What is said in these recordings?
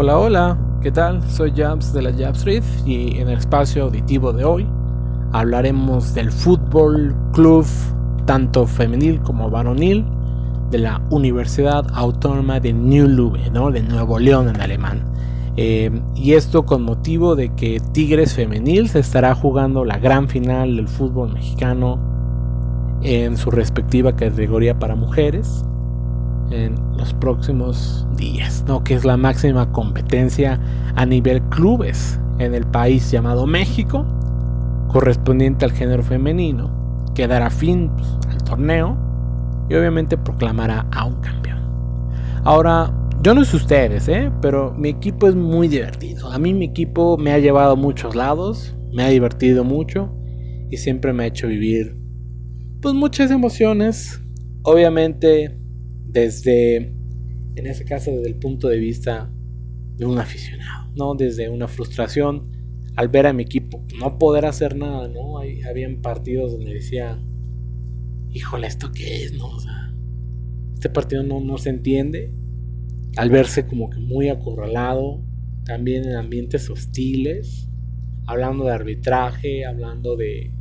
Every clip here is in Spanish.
Hola, hola, ¿qué tal? Soy Jabs de la Jab Street y en el espacio auditivo de hoy hablaremos del fútbol club tanto femenil como varonil de la Universidad Autónoma de New Lube, ¿no? de Nuevo León en alemán. Eh, y esto con motivo de que Tigres Femenil se estará jugando la gran final del fútbol mexicano en su respectiva categoría para mujeres en los próximos días, ¿no? que es la máxima competencia a nivel clubes en el país llamado México, correspondiente al género femenino, que dará fin pues, al torneo y obviamente proclamará a un campeón. Ahora, yo no sé ustedes, ¿eh? pero mi equipo es muy divertido. A mí mi equipo me ha llevado a muchos lados, me ha divertido mucho y siempre me ha hecho vivir pues muchas emociones. Obviamente desde, en ese caso, desde el punto de vista de un aficionado, ¿no? Desde una frustración al ver a mi equipo no poder hacer nada, ¿no? Hay, habían partidos donde decía, híjole, ¿esto qué es, no? Este partido no, no se entiende. Al verse como que muy acorralado, también en ambientes hostiles, hablando de arbitraje, hablando de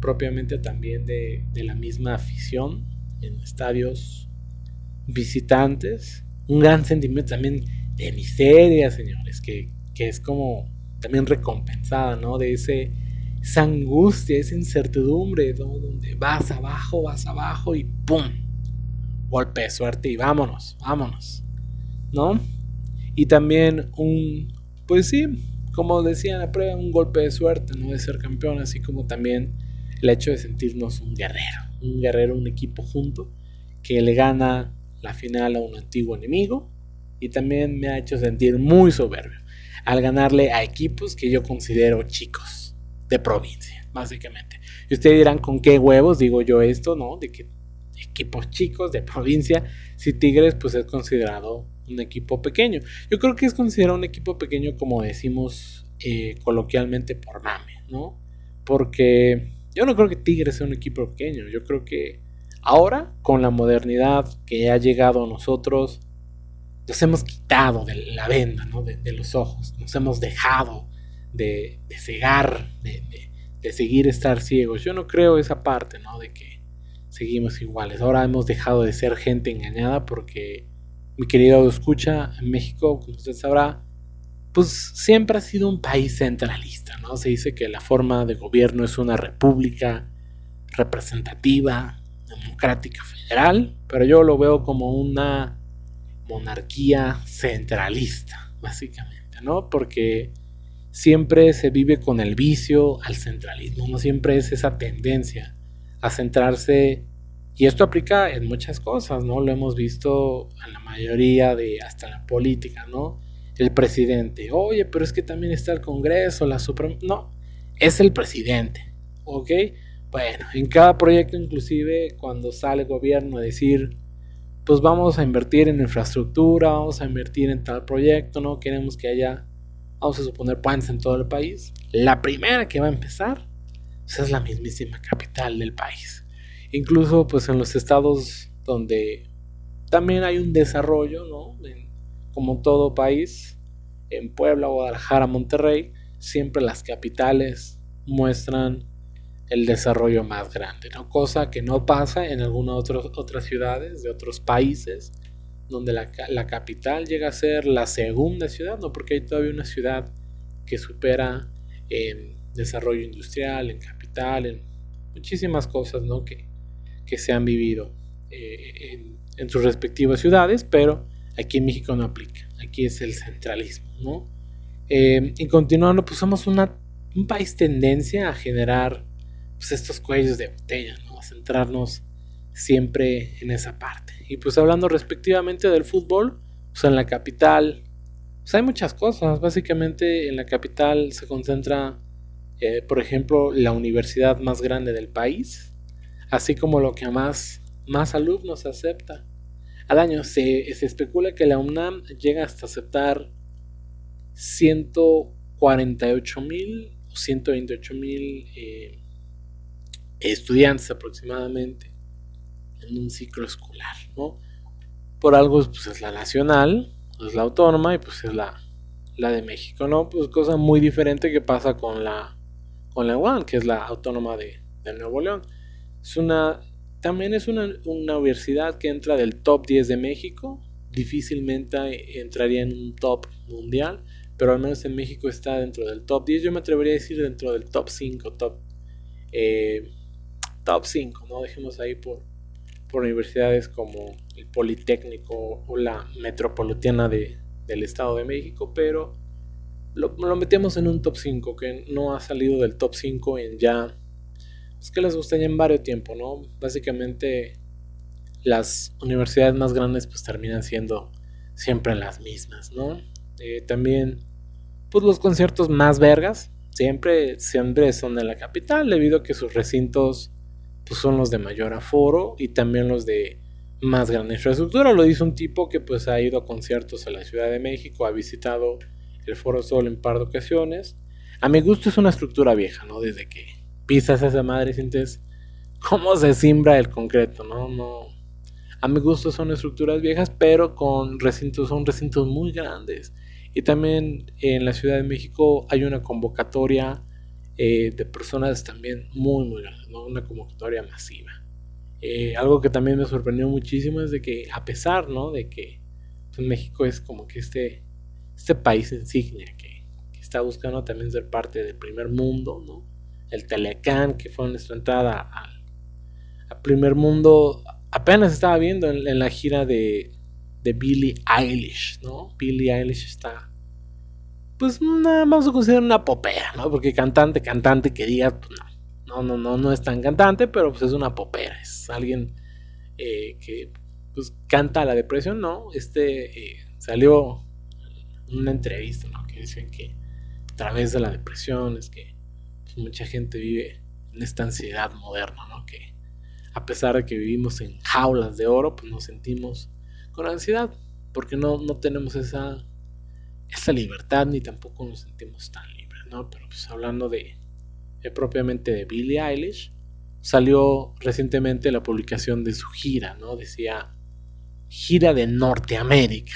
propiamente también de, de la misma afición en estadios visitantes, un gran sentimiento también de miseria, señores, que, es como también recompensada, ¿no? De ese, esa angustia, esa incertidumbre, donde vas abajo, vas abajo y ¡pum! Golpe de suerte y vámonos, vámonos, ¿no? Y también un, pues sí, como decía en la prueba, un golpe de suerte, ¿no? De ser campeón, así como también el hecho de sentirnos un guerrero, un guerrero, un equipo junto, que le gana la final a un antiguo enemigo y también me ha hecho sentir muy soberbio al ganarle a equipos que yo considero chicos de provincia, básicamente. Y ustedes dirán con qué huevos digo yo esto, ¿no? De que equipos chicos de provincia, si Tigres pues es considerado un equipo pequeño. Yo creo que es considerado un equipo pequeño como decimos eh, coloquialmente por mame, ¿no? Porque yo no creo que Tigres sea un equipo pequeño, yo creo que Ahora, con la modernidad que ha llegado a nosotros, nos hemos quitado de la venda, de, los ojos, nos hemos dejado de, cegar, de, seguir estar ciegos. Yo no creo esa parte, ¿no? De que seguimos iguales. Ahora hemos dejado de ser gente engañada porque mi querido escucha en México, como usted sabrá, pues siempre ha sido un país centralista, ¿no? Se dice que la forma de gobierno es una república representativa, democrática federal, pero yo lo veo como una monarquía centralista, básicamente, ¿no? Porque siempre se vive con el vicio al centralismo, no siempre es esa tendencia a centrarse, y esto aplica en muchas cosas, ¿no? Lo hemos visto en la mayoría de, hasta la política, ¿no? El presidente, oye, pero es que también está el Congreso, la Suprema, no, es el presidente, ¿ok? Bueno, en cada proyecto inclusive cuando sale el gobierno a decir, pues vamos a invertir en infraestructura, vamos a invertir en tal proyecto, ¿no? Queremos que haya, vamos a suponer, puentes en todo el país. La primera que va a empezar pues, es la mismísima capital del país. Incluso pues en los estados donde también hay un desarrollo, ¿no? como todo país, en Puebla, Guadalajara, Monterrey, siempre las capitales muestran el desarrollo más grande, ¿no? Cosa que no pasa en algunas otras ciudades de otros países, donde la, capital llega a ser la segunda ciudad, ¿no? Porque hay todavía una ciudad que supera en desarrollo industrial, en capital, en muchísimas cosas, ¿no? Que, que se han vivido eh, en, sus respectivas ciudades, pero aquí en México no aplica, aquí es el centralismo, ¿no? Eh, y continuando, pues somos una, un país tendencia a generar pues, estos cuellos de botella, ¿no? Centrarnos siempre en esa parte. Y pues hablando respectivamente del fútbol, pues en la capital, pues hay muchas cosas. Básicamente en la capital se concentra, eh, por ejemplo, la universidad más grande del país, así como lo que más, más alumnos acepta. Al año se, se especula que la UNAM llega hasta aceptar 148 mil o 128 mil eh, estudiantes aproximadamente en un ciclo escolar, ¿no? Por algo pues es la nacional, es la autónoma y pues es la, la de México, ¿no? Pues cosa muy diferente que pasa con la, con la UAN, que es la autónoma de, de Nuevo León. Es una, también es una, una, universidad que entra del top 10 de México, difícilmente entraría en un top mundial, pero al menos en México está dentro del top 10, yo me atrevería a decir dentro del top 5, top, eh, top 5, ¿no? Dejemos ahí por, por universidades como el Politécnico o la Metropolitana de, del Estado de México, pero lo, metemos en un top 5 que no ha salido del top 5 en ya, es que les gusta en varios tiempo, ¿no? Básicamente las universidades más grandes pues terminan siendo siempre las mismas, ¿no? Eh, también pues los conciertos más vergas siempre, siempre son de la capital debido a que sus recintos pues son los de mayor aforo y también los de más gran infraestructura. Lo dice un tipo que pues ha ido a conciertos a la Ciudad de México, ha visitado el Foro Sol en par de ocasiones. A mi gusto es una estructura vieja, ¿no? Desde que pisas esa madre sientes cómo se simbra el concreto, ¿no? No. A mi gusto son estructuras viejas, pero con recintos, son recintos muy grandes. Y también en la Ciudad de México hay una convocatoria eh, de personas también muy, muy grandes, ¿no? Una convocatoria masiva. Eh, algo que también me sorprendió muchísimo es de que a pesar, ¿no? De que pues, México es como que este, este país insignia que, está buscando también ser parte del primer mundo, ¿no? El Telecán, que fue nuestra entrada al, al primer mundo, apenas estaba viendo en, la gira de, de Billie Eilish, ¿no? Billie Eilish está pues nada, vamos a considerar una popera, ¿no? Porque cantante, cantante que diga, pues no no, no, no, no es tan cantante, pero pues es una popera, es alguien eh, que pues canta la depresión, ¿no? Este eh, salió una entrevista, ¿no? Que dicen que a través de la depresión es que pues, mucha gente vive en esta ansiedad moderna, ¿no? Que a pesar de que vivimos en jaulas de oro, pues nos sentimos con ansiedad, porque no, no tenemos esa, esa libertad ni tampoco nos sentimos tan libres, ¿no? Pero pues hablando de, eh, propiamente de Billie Eilish, salió recientemente la publicación de su gira, ¿no? Decía gira de Norteamérica.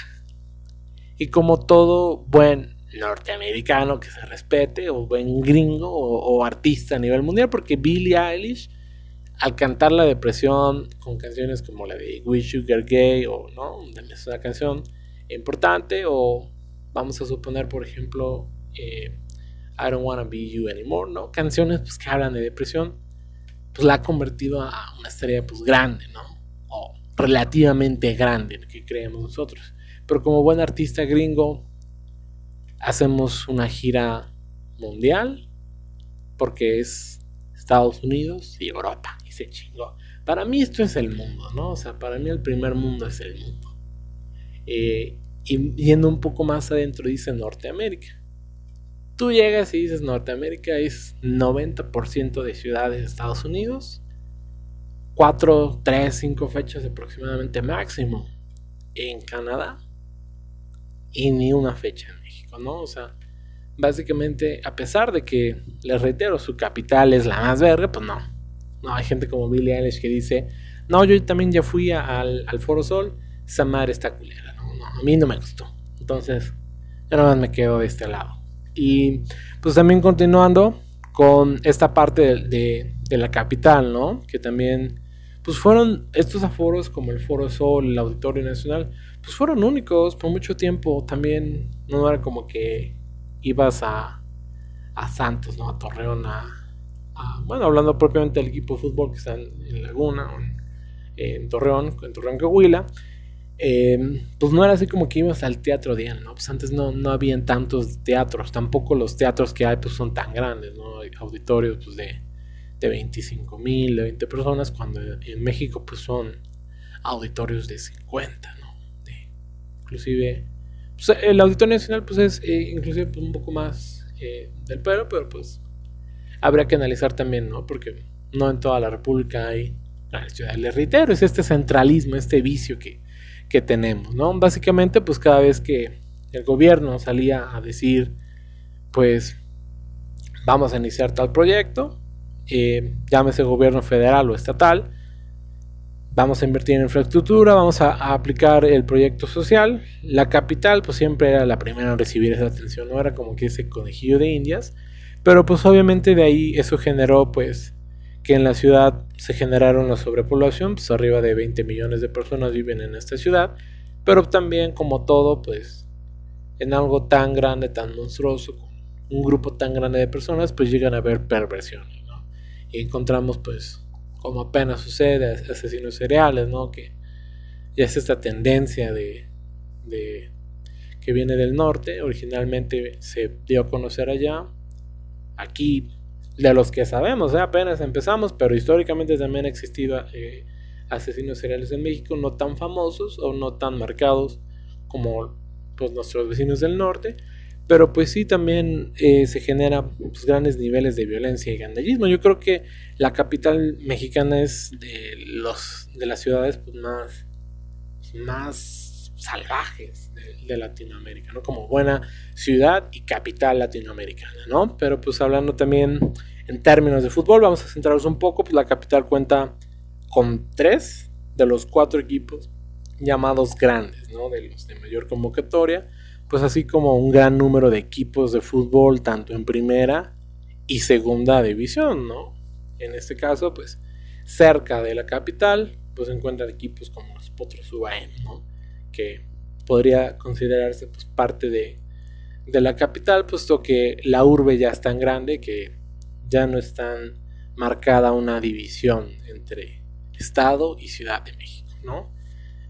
Y como todo buen norteamericano que se respete, o buen gringo, o, artista a nivel mundial, porque Billie Eilish, al cantar la depresión con canciones como la de Wish You Were Gay, o no, es una canción importante, o vamos a suponer, por ejemplo, eh, I Don't Wanna Be You Anymore, ¿no? Canciones pues, que hablan de depresión, pues la ha convertido a una estrella pues grande, ¿no? O relativamente grande, que creemos nosotros. Pero como buen artista gringo, hacemos una gira mundial, porque es Estados Unidos y Europa, y se chingó. Para mí esto es el mundo, ¿no? O sea, para mí el primer mundo es el mundo. Eh, y yendo un poco más adentro dice Norteamérica. Tú llegas y dices Norteamérica es 90% de ciudades de Estados Unidos. 4, 3, 5 fechas aproximadamente máximo en Canadá. Y ni una fecha en México, ¿no? O sea, básicamente, a pesar de que, les reitero, su capital es la más verde, pues no. No, hay gente como Billie Eilish que dice, no, yo también ya fui al, al Foro Sol, esa madre está culera, a mí no me gustó. Entonces, yo nada más me quedo de este lado. Y pues también continuando con esta parte de, la capital, ¿no? Que también, pues fueron estos aforos como el Foro Sol, el Auditorio Nacional, pues fueron únicos por mucho tiempo. También no era como que ibas a, a Santos, ¿no? A Torreón, a, bueno, hablando propiamente del equipo de fútbol que está en, Laguna, en, en Torreón, en Torreón Coahuila Em, pues no era así como que ibas al teatro Diana, ¿no? Pues antes no, no habían tantos teatros, tampoco los teatros que hay pues son tan grandes, ¿no? auditorios pues de, de 25 mil, de 20 personas, cuando en México pues son auditorios de 50, ¿no? inclusive, pues, el Auditorio Nacional pues es eh, inclusive pues, un poco más eh, del pelo, pero pues habría que analizar también, ¿no? Porque no en toda la República hay, la ciudad del reitero, es este centralismo, este vicio que que tenemos, ¿no? Básicamente, pues cada vez que el gobierno salía a decir, pues vamos a iniciar tal proyecto, eh, llámese gobierno federal o estatal, vamos a invertir en infraestructura, vamos a, aplicar el proyecto social. La capital pues siempre era la primera en recibir esa atención, no era como que ese conejillo de indias, pero pues obviamente de ahí eso generó pues que en la ciudad se generaron la sobrepoblación, pues arriba de 20 millones de personas viven en esta ciudad, pero también como todo pues en algo tan grande, tan monstruoso, con un grupo tan grande de personas pues llegan a haber perversiones, ¿no? Y encontramos pues como apenas sucede, asesinos cereales, ¿no? Que ya es esta tendencia de, de, que viene del norte, originalmente se dio a conocer allá, aquí de los que sabemos, ¿eh? apenas empezamos, pero históricamente también ha existido eh, asesinos seriales en México, no tan famosos o no tan marcados como pues, nuestros vecinos del norte, pero pues sí también eh, se generan pues, grandes niveles de violencia y gandallismo. Yo creo que la capital mexicana es de los de las ciudades pues, más, más salvajes de, Latinoamérica, ¿no? Como buena ciudad y capital latinoamericana, ¿no? Pero pues hablando también en términos de fútbol, vamos a centrarnos un poco, pues la capital cuenta con tres de los cuatro equipos llamados grandes, ¿no? De los de mayor convocatoria pues así como un gran número de equipos de fútbol, tanto en primera y segunda división, ¿no? En este caso, pues cerca de la capital, pues encuentran equipos como los Potros UAM, ¿no? Que podría considerarse pues parte de, de la capital, puesto que la urbe ya es tan grande que ya no es tan marcada una división entre Estado y Ciudad de México, ¿no?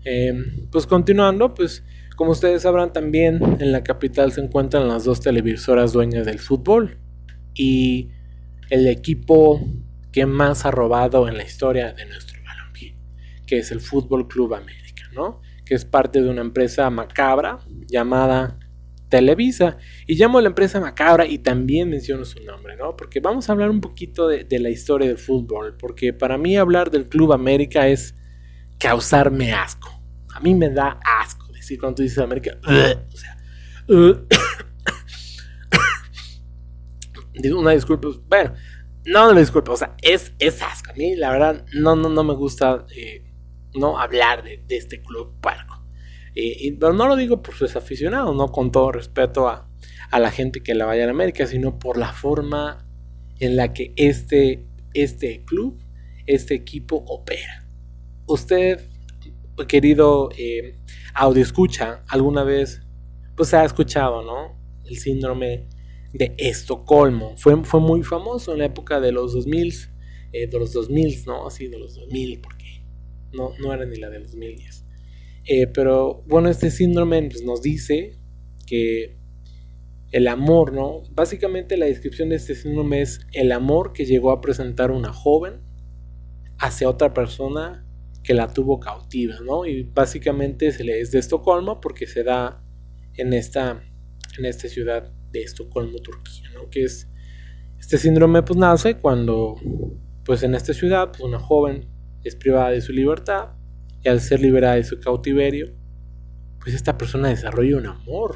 Em, pues continuando, pues como ustedes sabrán también en la capital se encuentran las dos televisoras dueñas del fútbol y el equipo que más ha robado en la historia de nuestro balompié, que es el Fútbol Club América, ¿no? Que es parte de una empresa macabra llamada Televisa. Y llamo a la empresa macabra y también menciono su nombre, ¿no? Porque vamos a hablar un poquito de, la historia del fútbol, porque para mí hablar del Club América es causarme asco. A mí me da asco decir cuando tú dices América, o sea, una disculpa, bueno, no, no disculpa, o sea, es, es asco. A mí, la verdad, no, no, no me gusta eh, no hablar de, este club parco. Eh, pero no lo digo por sus aficionados, no con todo respeto a, a, la gente que la vaya a América, sino por la forma en la que este, este club, este equipo opera. Usted, querido eh, audio escucha alguna vez, pues ha escuchado, ¿no? El síndrome de Estocolmo. Fue, fue muy famoso en la época de los 2000, eh, de los 2000, ¿no? Así de los 2000, porque no, no era ni la de los 2010. Eh, pero bueno, este síndrome pues, nos dice que el amor, ¿no? Básicamente la descripción de este síndrome es el amor que llegó a presentar una joven hacia otra persona que la tuvo cautiva, ¿no? Y básicamente se le es de Estocolmo porque se da en esta, en esta ciudad de Estocolmo, Turquía, ¿no? Que es, este síndrome pues nace cuando, pues en esta ciudad, pues una joven es privada de su libertad y al ser liberada de su cautiverio, pues esta persona desarrolla un amor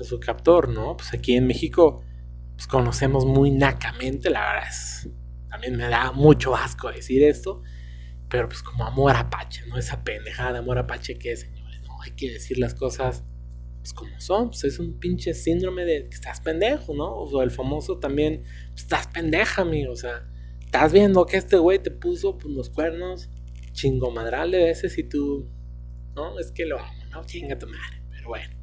a su captor, ¿no? Pues aquí en México, pues conocemos muy nacamente, la verdad es, también me da mucho asco decir esto, pero pues como amor apache, ¿no? Esa pendejada de amor apache que es, señores, ¿no? Hay que decir las cosas pues como son, pues es un pinche síndrome de que estás pendejo, ¿no? O el famoso también, pues, estás pendeja, amigo, o sea, estás viendo que este güey te puso pues, los cuernos chingomadral de veces y tú, no, es que lo amo, ¿no? Chinga tu madre, pero bueno.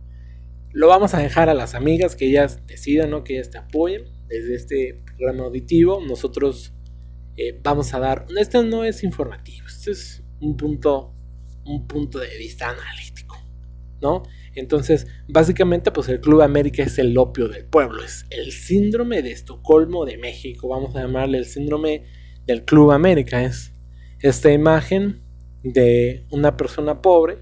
Lo vamos a dejar a las amigas que ellas decidan, ¿no? Que ellas te apoyen desde este programa auditivo. Nosotros eh, vamos a dar, esto no es informativo, esto es un punto, un punto de vista analítico, ¿no? Entonces, básicamente, pues el Club América es el opio del pueblo, es el síndrome de Estocolmo de México, vamos a llamarle el síndrome del Club América, es esta imagen de una persona pobre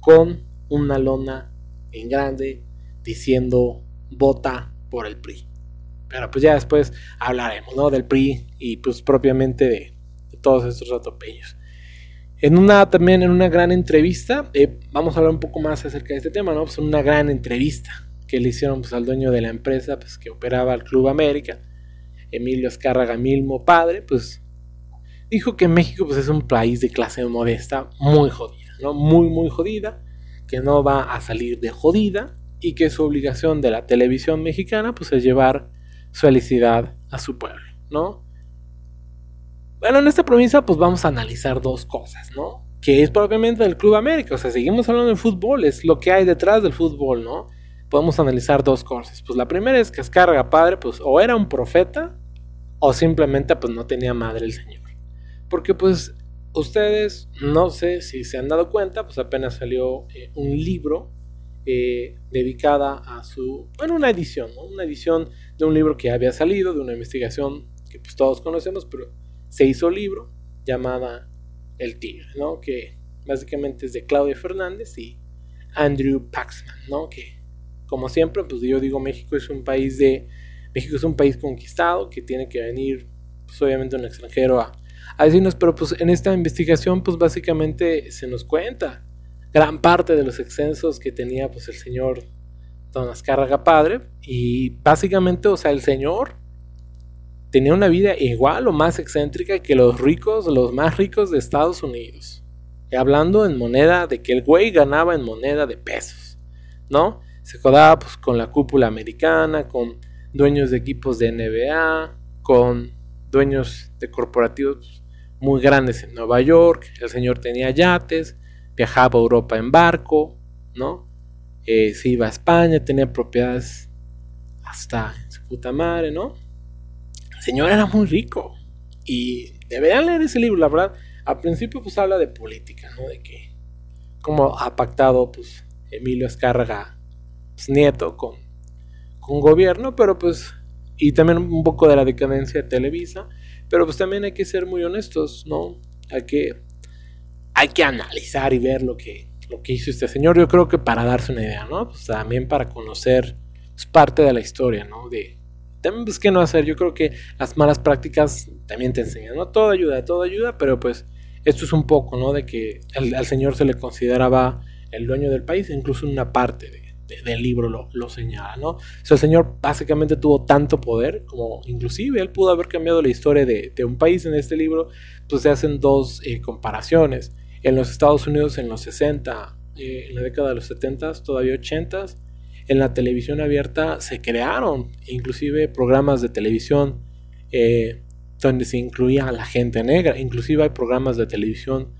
con una lona en grande diciendo vota por el PRI. Pero pues ya después hablaremos, ¿no? Del PRI y pues propiamente de, todos estos atropellos. En una, también en una gran entrevista, eh, vamos a hablar un poco más acerca de este tema, ¿no? Pues una gran entrevista que le hicieron pues, al dueño de la empresa pues, que operaba el Club América, Emilio Escárraga Milmo, padre, pues dijo que México pues, es un país de clase modesta muy jodida, ¿no? Muy, muy jodida, que no va a salir de jodida y que su obligación de la televisión mexicana pues, es llevar felicidad a su pueblo, ¿no? Bueno, en esta provincia pues vamos a analizar dos cosas, ¿no? Que es propiamente el Club América, o sea, seguimos hablando de fútbol, es lo que hay detrás del fútbol, ¿no? Podemos analizar dos cosas. Pues la primera es que Escarga Padre, pues o era un profeta o simplemente pues no tenía madre el Señor. Porque pues ustedes, no sé si se han dado cuenta, pues apenas salió eh, un libro eh, dedicada a su, bueno, una edición, ¿no? una edición de un libro que había salido, de una investigación que pues todos conocemos, pero se hizo libro llamada El Tigre, ¿no? Que básicamente es de Claudia Fernández y Andrew Paxman, ¿no? Que como siempre, pues yo digo México es un país de México es un país conquistado que tiene que venir, pues obviamente un extranjero a a decirnos, pero pues en esta investigación pues básicamente se nos cuenta gran parte de los excensos que tenía pues el señor Don Azcárraga padre y básicamente, o sea, el señor tenía una vida igual o más excéntrica que los ricos, los más ricos de Estados Unidos. Y hablando en moneda de que el güey ganaba en moneda de pesos, ¿no? Se jodaba pues con la cúpula americana, con dueños de equipos de NBA, con dueños de corporativos muy grandes en Nueva York, el señor tenía yates, viajaba a Europa en barco, ¿no? Eh, se iba a España, tenía propiedades hasta en su puta madre, ¿no? Señor era muy rico y deberían leer ese libro, la verdad. Al principio pues habla de política, ¿no? De que cómo ha pactado pues Emilio Escárraga, pues, nieto, con, con gobierno, pero pues y también un poco de la decadencia de Televisa, pero pues también hay que ser muy honestos, ¿no? Hay que, hay que analizar y ver lo que, lo que hizo este señor, yo creo que para darse una idea, ¿no? Pues también para conocer pues, parte de la historia, ¿no? De, también pues qué no hacer, yo creo que las malas prácticas también te enseñan, ¿no? Todo ayuda, todo ayuda, pero pues esto es un poco, ¿no? De que al señor se le consideraba el dueño del país, incluso una parte de, del libro lo, señala, ¿no? O sea, el señor básicamente tuvo tanto poder como inclusive él pudo haber cambiado la historia de, un país en este libro, pues se hacen dos eh, comparaciones. En los Estados Unidos en los 60, eh, en la década de los 70, todavía 80, en la televisión abierta se crearon inclusive programas de televisión eh, donde se incluía a la gente negra, inclusive hay programas de televisión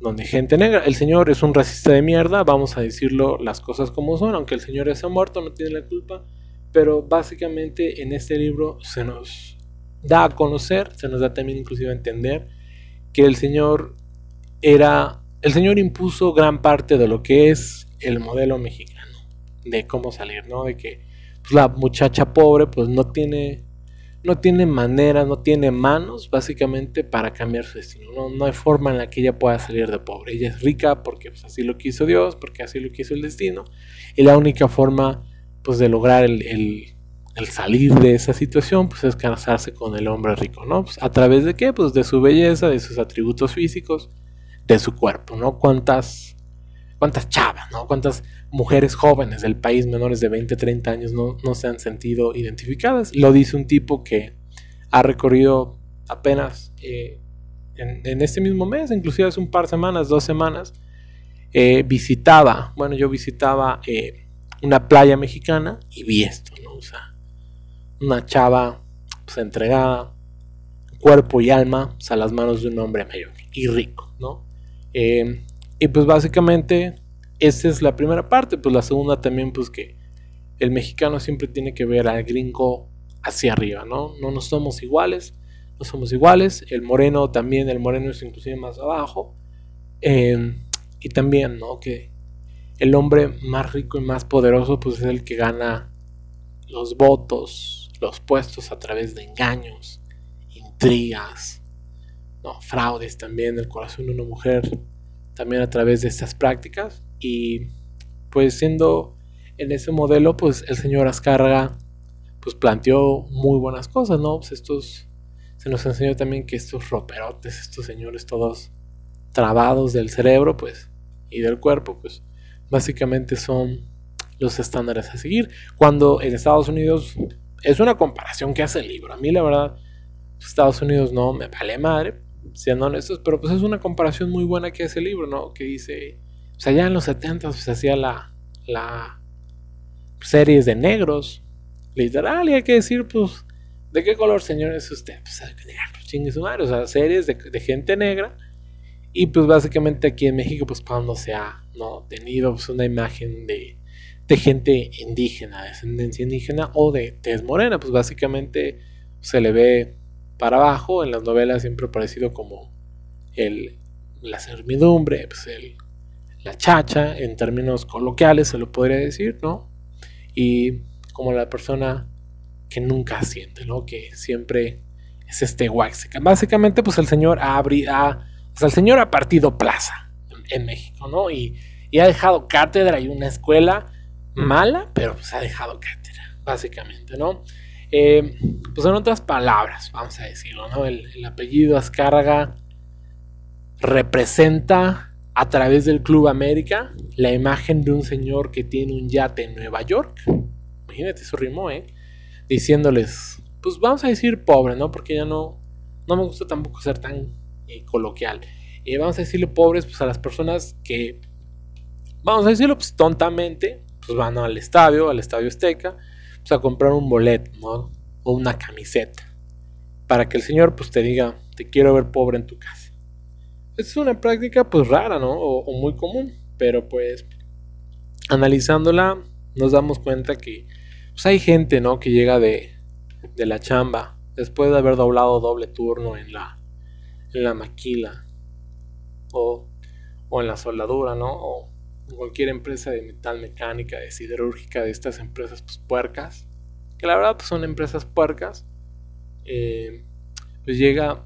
donde gente negra. El señor es un racista de mierda, vamos a decirlo las cosas como son, aunque el señor ya se ha muerto, no tiene la culpa. Pero básicamente en este libro se nos da a conocer, se nos da también inclusive a entender que el señor era, el señor impuso gran parte de lo que es el modelo mexicano, de cómo salir, ¿no? De que pues, la muchacha pobre pues no tiene no tiene manera, no tiene manos básicamente para cambiar su destino. No, no hay forma en la que ella pueda salir de pobre. Ella es rica porque pues, así lo quiso Dios, porque así lo quiso el destino. Y la única forma pues, de lograr el, el, salir de esa situación pues, es casarse con el hombre rico. ¿no? Pues, ¿A través de qué? Pues de su belleza, de sus atributos físicos, de su cuerpo. ¿no? ¿Cuántas, cuántas chavas, ¿no? cuántas mujeres jóvenes del país menores de 20, 30 años no, se han sentido identificadas. Lo dice un tipo que ha recorrido apenas eh, en, este mismo mes, inclusive hace un par de semanas, dos semanas, eh, visitaba, bueno, yo visitaba eh, una playa mexicana y vi esto, ¿no? O sea, una chava pues, entregada, cuerpo y alma a las manos de un hombre mayor y rico, ¿no? y pues básicamente esa es la primera parte, pues la segunda también, pues que el mexicano siempre tiene que ver al gringo hacia arriba, ¿no? No nos somos iguales, no somos iguales, el moreno también, el moreno es inclusive más abajo, em, y también, ¿no? Que el hombre más rico y más poderoso, pues es el que gana los votos, los puestos a través de engaños, intrigas, ¿no? fraudes también, el corazón de una mujer, también a través de estas prácticas. Y pues siendo en ese modelo, pues el señor Azcárraga pues planteó muy buenas cosas, ¿no? Pues estos, se nos enseñó también que estos roperotes, estos señores todos trabados del cerebro, pues, y del cuerpo, pues, básicamente son los estándares a seguir. Cuando en Estados Unidos, es una comparación que hace el libro, a mí la verdad, Estados Unidos no me vale madre, siendo honestos, pero pues es una comparación muy buena que hace el libro, ¿no? Que dice, sea, ya en los 70 se hacía la, la series de negros, literal, y hay que decir, pues, ¿de qué color, señor, es usted? Pues, chingue su madre, o sea, series de, de, gente negra, y pues básicamente aquí en México, pues cuando se ha ¿no? tenido pues, una imagen de, de gente indígena, descendencia indígena o de tez morena, pues básicamente se le ve para abajo, en las novelas siempre ha parecido como el, la servidumbre, pues el, la chacha, en términos coloquiales se lo podría decir, ¿no? Y como la persona que nunca siente, ¿no? Que siempre es este Waxican. Básicamente, pues el señor ha, ha, el señor ha partido plaza en, México, ¿no? Y, y, ha dejado cátedra y una escuela mala, pero pues ha dejado cátedra, básicamente, ¿no? Eh, pues en otras palabras, vamos a decirlo, ¿no? El, apellido Azcárraga representa a través del Club América la imagen de un señor que tiene un yate en Nueva York. Imagínate, eso rimó, ¿eh? Diciéndoles, pues vamos a decir pobre, ¿no? Porque ya no, no me gusta tampoco ser tan eh, coloquial. Eh, vamos a decirle pobres pues, a las personas que, vamos a decirlo pues, tontamente, pues van al estadio, al estadio Azteca, pues, a comprar un boleto, ¿no? O una camiseta. Para que el Señor pues te diga, te quiero ver pobre en tu casa. Es una práctica pues rara, ¿no? O, muy común. Pero pues analizándola nos damos cuenta que pues, hay gente, ¿no? Que llega de, de la chamba después de haber doblado doble turno en la, en la maquila o, o en la soldadura, ¿no? O, cualquier empresa de metal mecánica, de siderúrgica, de estas empresas pues, puercas, que la verdad pues, son empresas puercas, eh, pues llega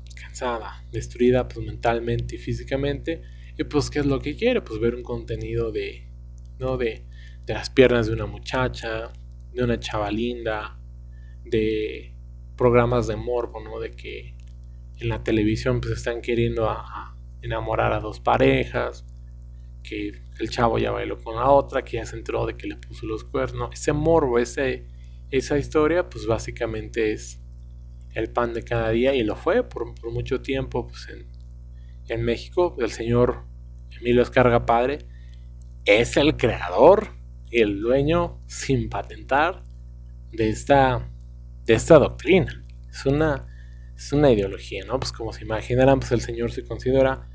destruida pues, mentalmente y físicamente, y pues ¿qué es lo que quiere? Pues ver un contenido de, ¿no? de, de las piernas de una muchacha, de una chava linda, de programas de morbo, ¿no? De que en la televisión pues están queriendo enamorar a dos parejas, que el chavo ya bailó con la otra, que ya se enteró de que le puso los cuernos. Ese morbo, ese, esa historia, pues básicamente es el pan de cada día y lo fue por, mucho tiempo pues en, en, México. El señor Emilio Escarga Padre es el creador y el dueño sin patentar de esta, de esta doctrina. Es una, es una ideología, ¿no? Pues como se imaginarán, pues el señor se considera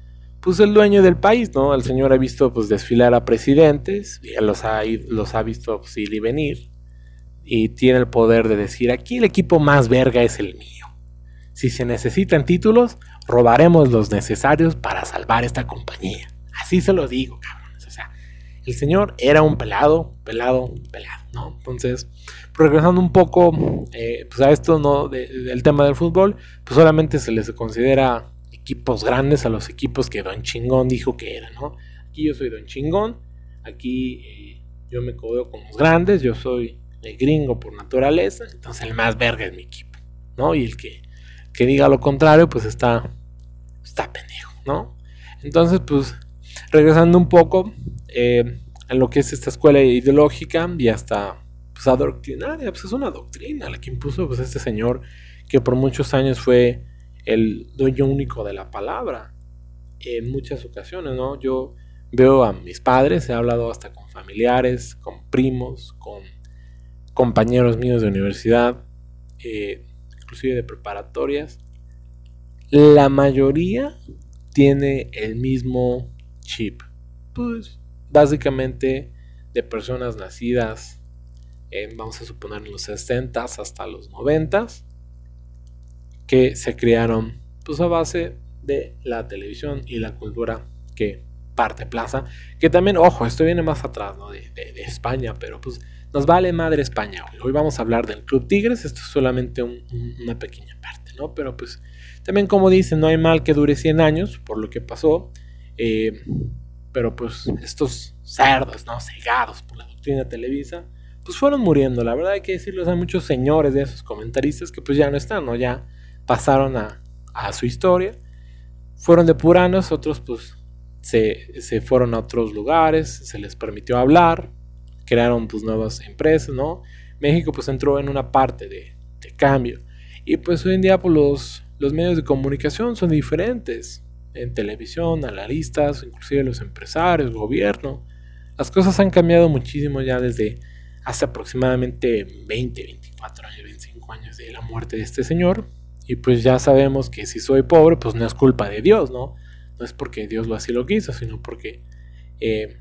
pues el dueño del país, ¿no? El señor ha visto pues desfilar a presidentes, y los ha, los ha visto pues, ir y venir, y tiene el poder de decir, aquí el equipo más verga es el mío. Si se necesitan títulos, robaremos los necesarios para salvar esta compañía. Así se lo digo, cabrones. O sea, el señor era un pelado, pelado, pelado, ¿no? Entonces, regresando un poco eh, pues a esto, ¿no? del tema del fútbol, pues solamente se les considera equipos grandes a los equipos que Don Chingón dijo que eran, ¿no? Aquí yo soy Don Chingón, aquí eh, yo me codeo con los grandes, yo soy el gringo por naturaleza, entonces el más verga es mi equipo, ¿no? Y el que, que diga lo contrario, pues está, está pendejo, ¿no? Entonces, pues, regresando un poco eh, a lo que es esta escuela ideológica y hasta pues adoctrinaria, pues es una doctrina la que impuso pues este señor que por muchos años fue el dueño único de la palabra en muchas ocasiones, ¿no? Yo veo a mis padres, he hablado hasta con familiares, con primos, con compañeros míos de universidad, eh, inclusive de preparatorias. La mayoría tiene el mismo chip. Pues básicamente de personas nacidas, vamos a suponer en los 60 hasta los 90 que se crearon pues a base de la televisión y la cultura que parte plaza, que también, ojo, esto viene más atrás, ¿no? De, España, pero pues nos vale madre España. Hoy, vamos a hablar del Club Tigres, esto es solamente una pequeña parte, ¿no? Pero pues también como dicen, no hay mal que dure 100 años, por lo que pasó, eh, pero pues estos cerdos, ¿no? Cegados por la doctrina televisa, pues fueron muriendo, la verdad hay que decirlo, hay muchos señores de esos comentaristas que pues ya no están, ¿no? Ya pasaron a, su historia. Fueron depuranos, otros pues se, fueron a otros lugares, se les permitió hablar, crearon pues nuevas empresas, ¿no? México pues entró en una parte de, cambio. Y pues hoy en día pues los, los medios de comunicación son diferentes. En televisión, analistas, inclusive los empresarios, gobierno. Las cosas han cambiado muchísimo ya desde hace aproximadamente 20, 24 años, 25 años de la muerte de este señor. Y pues ya sabemos que si soy pobre, pues no es culpa de Dios, ¿no? No es porque Dios lo así lo quiso, sino porque eh,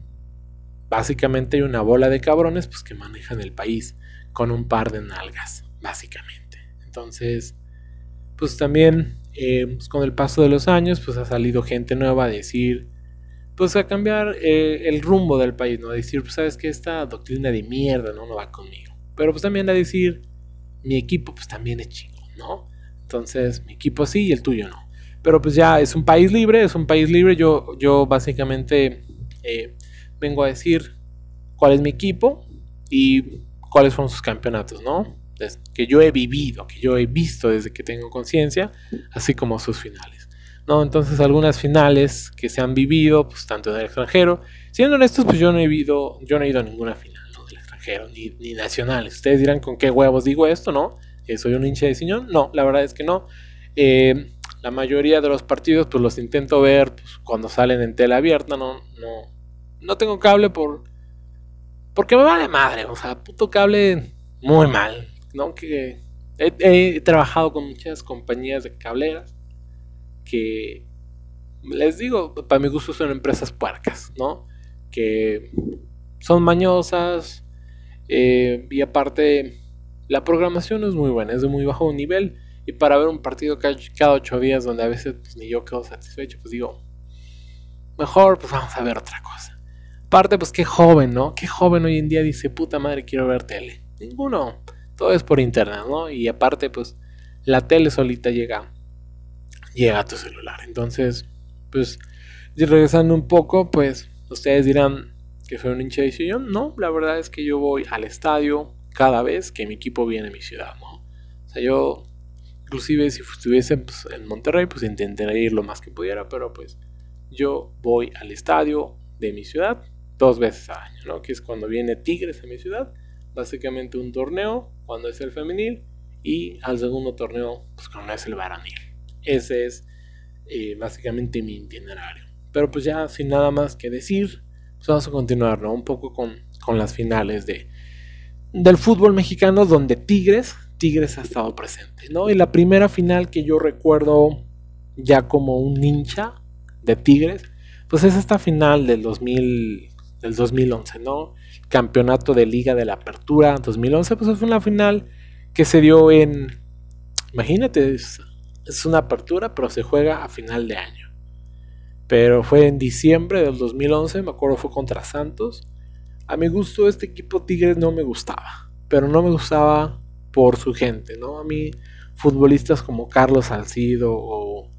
básicamente hay una bola de cabrones pues, que manejan el país con un par de nalgas, básicamente. Entonces, pues también eh, pues, con el paso de los años, pues ha salido gente nueva a decir, pues a cambiar eh, el rumbo del país, ¿no? A decir, pues sabes que esta doctrina de mierda, ¿no? No va conmigo. Pero pues también a decir, mi equipo pues también es chingo, ¿no? Entonces, mi equipo sí y el tuyo no. Pero pues ya es un país libre, es un país libre. Yo, yo básicamente eh, vengo a decir cuál es mi equipo y cuáles fueron sus campeonatos, ¿no? que yo he vivido, que yo he visto desde que tengo conciencia, así como sus finales. ¿no? Entonces algunas finales que se han vivido, pues tanto en el extranjero, siendo honestos, pues yo no he vivido, yo no he ido a ninguna final, ¿no? Del extranjero, ni, ni nacionales. Ustedes dirán con qué huevos digo esto, ¿no? ¿Soy un hincha de Siñón? No, la verdad es que no. Eh, la mayoría de los partidos, pues los intento ver pues, cuando salen en tela abierta, no, no, no tengo cable por porque me vale madre, o sea, puto cable muy mal, ¿no? Que he, trabajado con muchas compañías de cableras que les digo, para mi gusto son empresas puercas, ¿no? Que son mañosas eh, y aparte la programación es muy buena, es de muy bajo nivel y para ver un partido cada ocho días donde a veces pues, ni yo quedo satisfecho, pues digo, mejor pues vamos a ver otra cosa. Aparte, pues qué joven, ¿no? Qué joven hoy en día dice, puta madre, quiero ver tele. Ninguno. Todo es por internet, ¿no? Y aparte, pues la tele solita llega, llega a tu celular. Entonces, pues, regresando un poco, pues ustedes dirán que soy un hincha de sillón. No, la verdad es que yo voy al estadio cada vez que mi equipo viene a mi ciudad, ¿no? O sea, yo inclusive si estuviese pues, en Monterrey, pues intentaría ir lo más que pudiera, pero pues yo voy al estadio de mi ciudad dos veces al año, ¿no? Que es cuando viene Tigres a mi ciudad, básicamente un torneo, cuando es el femenil, y al segundo torneo, pues cuando es el varonil. Ese es eh, básicamente mi itinerario. Pero pues ya sin nada más que decir, pues vamos a continuar, ¿no? Un poco con, con las finales de, del fútbol mexicano, donde Tigres, Tigres ha estado presente, ¿no? Y la primera final que yo recuerdo ya como un hincha de Tigres, pues es esta final del 2000, del 2011, ¿no? Campeonato de Liga de la Apertura 2011, pues fue una final que se dio en, imagínate, es, una apertura, pero se juega a final de año. Pero fue en diciembre del 2011, me acuerdo fue contra Santos. A mi gusto este equipo Tigres no me gustaba, pero no me gustaba por su gente, ¿no? A mí futbolistas como Carlos Salcido o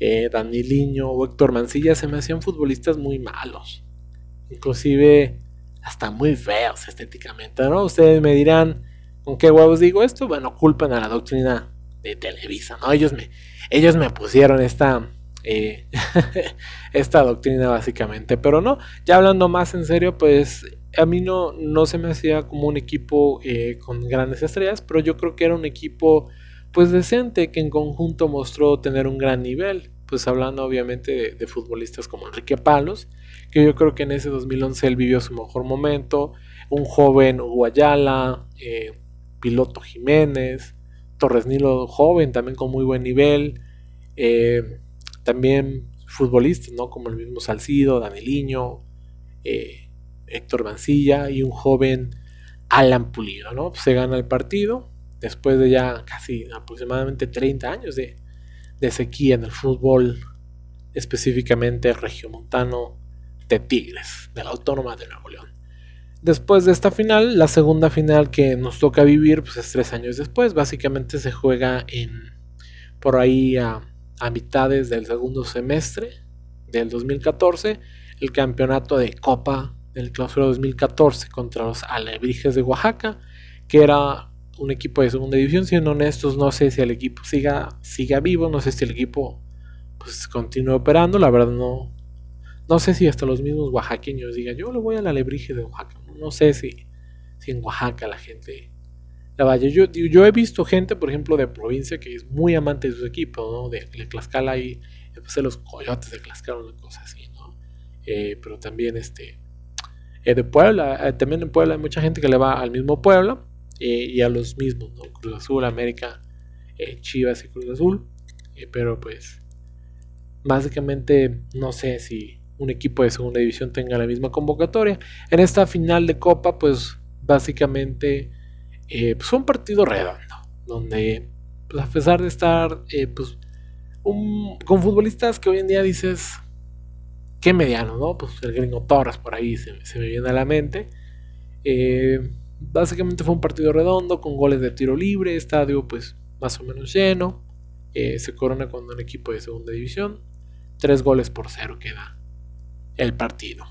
eh, o Héctor Mancilla se me hacían futbolistas muy malos inclusive hasta muy feos estéticamente, ¿no? Ustedes me dirán, ¿con qué huevos digo esto? Bueno, culpan a la doctrina de Televisa, ¿no? Ellos me, ellos me pusieron esta, eh, esta doctrina básicamente, pero no, ya hablando más en serio, pues a mí no, no se me hacía como un equipo eh, con grandes estrellas, pero yo creo que era un equipo pues decente que en conjunto mostró tener un gran nivel, pues hablando obviamente de futbolistas como Enrique Palos, que yo creo que en ese 2011 él vivió su mejor momento, un joven Guayala, eh, piloto Jiménez, Torres Nilo joven también con muy buen nivel, eh, también futbolistas, ¿no? Como el mismo Salcido, Daniliño, eh, Héctor Mancilla y un joven Alan Pulido, ¿no? se gana el partido después de ya casi aproximadamente 30 años de, de sequía en el fútbol, específicamente regiomontano de Tigres, de la Autónoma de Nuevo León. Después de esta final, la segunda final que nos toca vivir, pues es tres años después. Básicamente se juega en por ahí a, a mitades del segundo semestre del 2014, el campeonato de Copa del Clausura 2014 contra los Alebrijes de Oaxaca, que era un equipo de segunda división. Siendo honestos, no sé si el equipo siga, siga vivo, no sé si el equipo pues continúa operando, la verdad no, no sé si hasta los mismos oaxaqueños digan, yo le voy a la alebrije de Oaxaca. No sé si, si en Oaxaca la gente vaya, yo, yo he visto gente, por ejemplo, de provincia que es muy amante de sus equipos, ¿no? De, Tlaxcala y pues, de los coyotes de Tlaxcala, una cosa así, ¿no? Eh, pero también este eh, de Puebla, eh, también en Puebla hay mucha gente que le va al mismo Puebla y a los mismos, ¿no? Cruz Azul, América, Chivas y Cruz Azul, pero pues básicamente no sé si un equipo de segunda división tenga la misma convocatoria. En esta final de Copa, pues básicamente eh, pues fue un partido redondo, donde pues, a pesar de estar eh, pues, con futbolistas que hoy en día dices, qué mediano, ¿no? Pues el gringo Torres por ahí se, me viene a la mente. Eh, básicamente fue un partido redondo con goles de tiro libre, estadio pues más o menos lleno. se corona con un equipo de segunda división. Tres goles por cero queda el partido.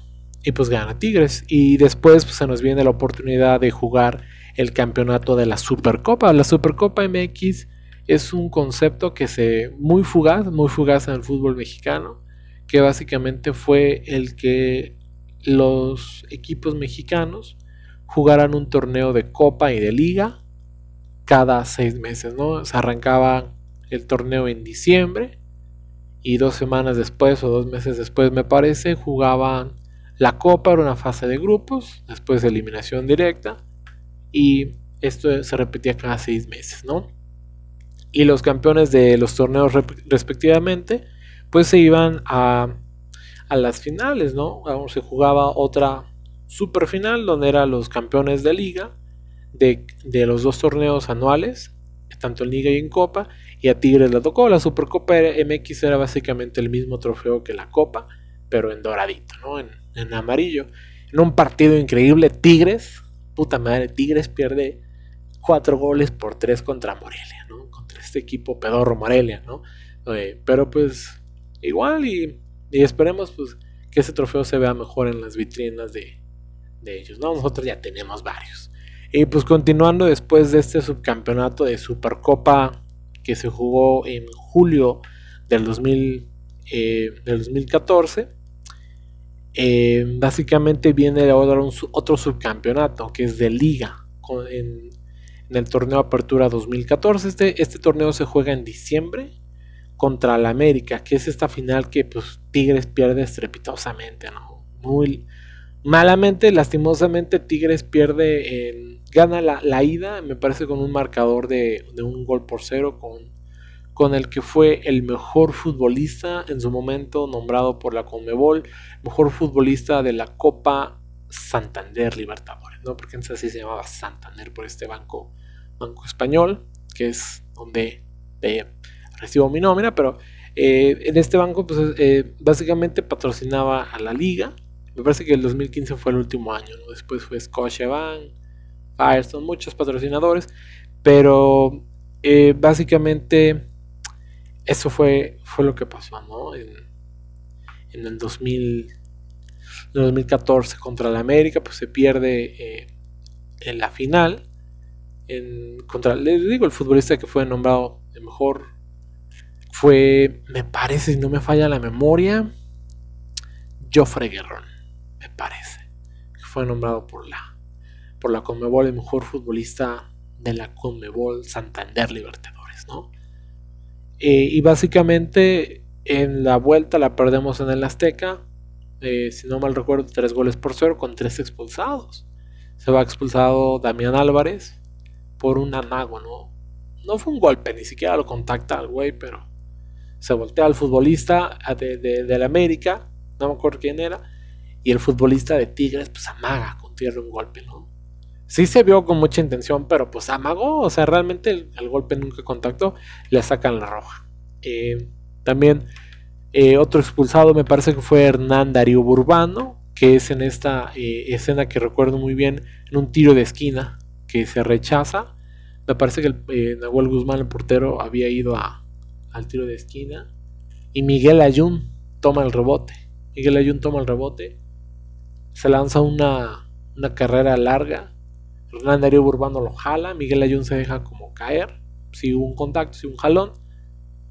Y pues gana Tigres. Y después pues, se nos viene la oportunidad de jugar el campeonato de la Supercopa. La Supercopa MX es un concepto que se muy fugaz, muy fugaz en el fútbol mexicano, que básicamente fue el que los equipos mexicanos jugaran un torneo de copa y de liga cada seis meses, ¿no? Se arrancaba el torneo en diciembre y dos semanas después o dos meses después me parece jugaban la copa, era una fase de grupos, después de eliminación directa y esto se repetía cada seis meses, ¿no? Y los campeones de los torneos respectivamente, pues se iban a, a las finales, ¿no? Se jugaba otra super final donde eran los campeones de liga de, de, los dos torneos anuales, tanto en liga y en copa, y a Tigres le tocó. La Supercopa MX era básicamente el mismo trofeo que la copa, pero en doradito, ¿no? En, en amarillo. En un partido increíble, Tigres puta madre, Tigres pierde cuatro goles por tres contra Morelia, ¿no? Contra este equipo pedorro Morelia, ¿no? Eh, pero pues igual y, esperemos pues que ese trofeo se vea mejor en las vitrinas de, ellos, ¿no? Nosotros ya tenemos varios. Y pues continuando después de este subcampeonato de Supercopa que se jugó en julio del, 2000, eh, 2014, eh, básicamente viene ahora un, otro subcampeonato que es de liga en, el torneo Apertura 2014. Este, este torneo se juega en diciembre contra la América, que es esta final que pues, Tigres pierde estrepitosamente, ¿no? Muy malamente, lastimosamente Tigres pierde, gana la, ida, me parece con un marcador de, de un gol por cero con con el que fue el mejor futbolista en su momento nombrado por la Conmebol, mejor futbolista de la Copa Santander Libertadores, ¿no? Porque entonces así se llamaba Santander por este banco, banco español, que es donde eh, recibo mi nómina, pero eh, en este banco pues eh, básicamente patrocinaba a la liga. Me parece que el 2015 fue el último año, ¿no? Después fue Scotiabank, Firestone, muchos patrocinadores, pero básicamente eso fue, fue lo que pasó, ¿no? En, el 2000, 2014 contra la América, pues se pierde eh, en la final. En, contra, les digo, el futbolista que fue nombrado el mejor fue, me parece, si no me falla la memoria, Joffre Guerrón, me parece, que fue nombrado por la, por la Conmebol el mejor futbolista de la Conmebol Santander Libertadores, ¿no? Eh, y básicamente en la vuelta la perdemos en el Azteca. Eh, si no mal recuerdo, tres goles por cero con tres expulsados. Se va expulsado Damián Álvarez por un amago, ¿no? No fue un golpe, ni siquiera lo contacta al güey, pero se voltea al futbolista de, de, la América, no me acuerdo quién era, y el futbolista de Tigres, pues amaga con tierra un golpe, ¿no? Sí se vio con mucha intención, pero pues amagó, o sea, realmente el, golpe nunca contactó, le sacan la roja. Eh, también eh, otro expulsado me parece que fue Hernán Darío Burbano, que es en esta eh, escena que recuerdo muy bien, en un tiro de esquina que se rechaza. Me parece que el, Nahuel Guzmán, el portero, había ido a, al tiro de esquina. Y Miguel Ayun toma el rebote. Miguel Ayun toma el rebote. Se lanza una, una carrera larga Hernán Darío Burbano lo jala, Miguel Ayun se deja como caer, si hubo un contacto, si un jalón,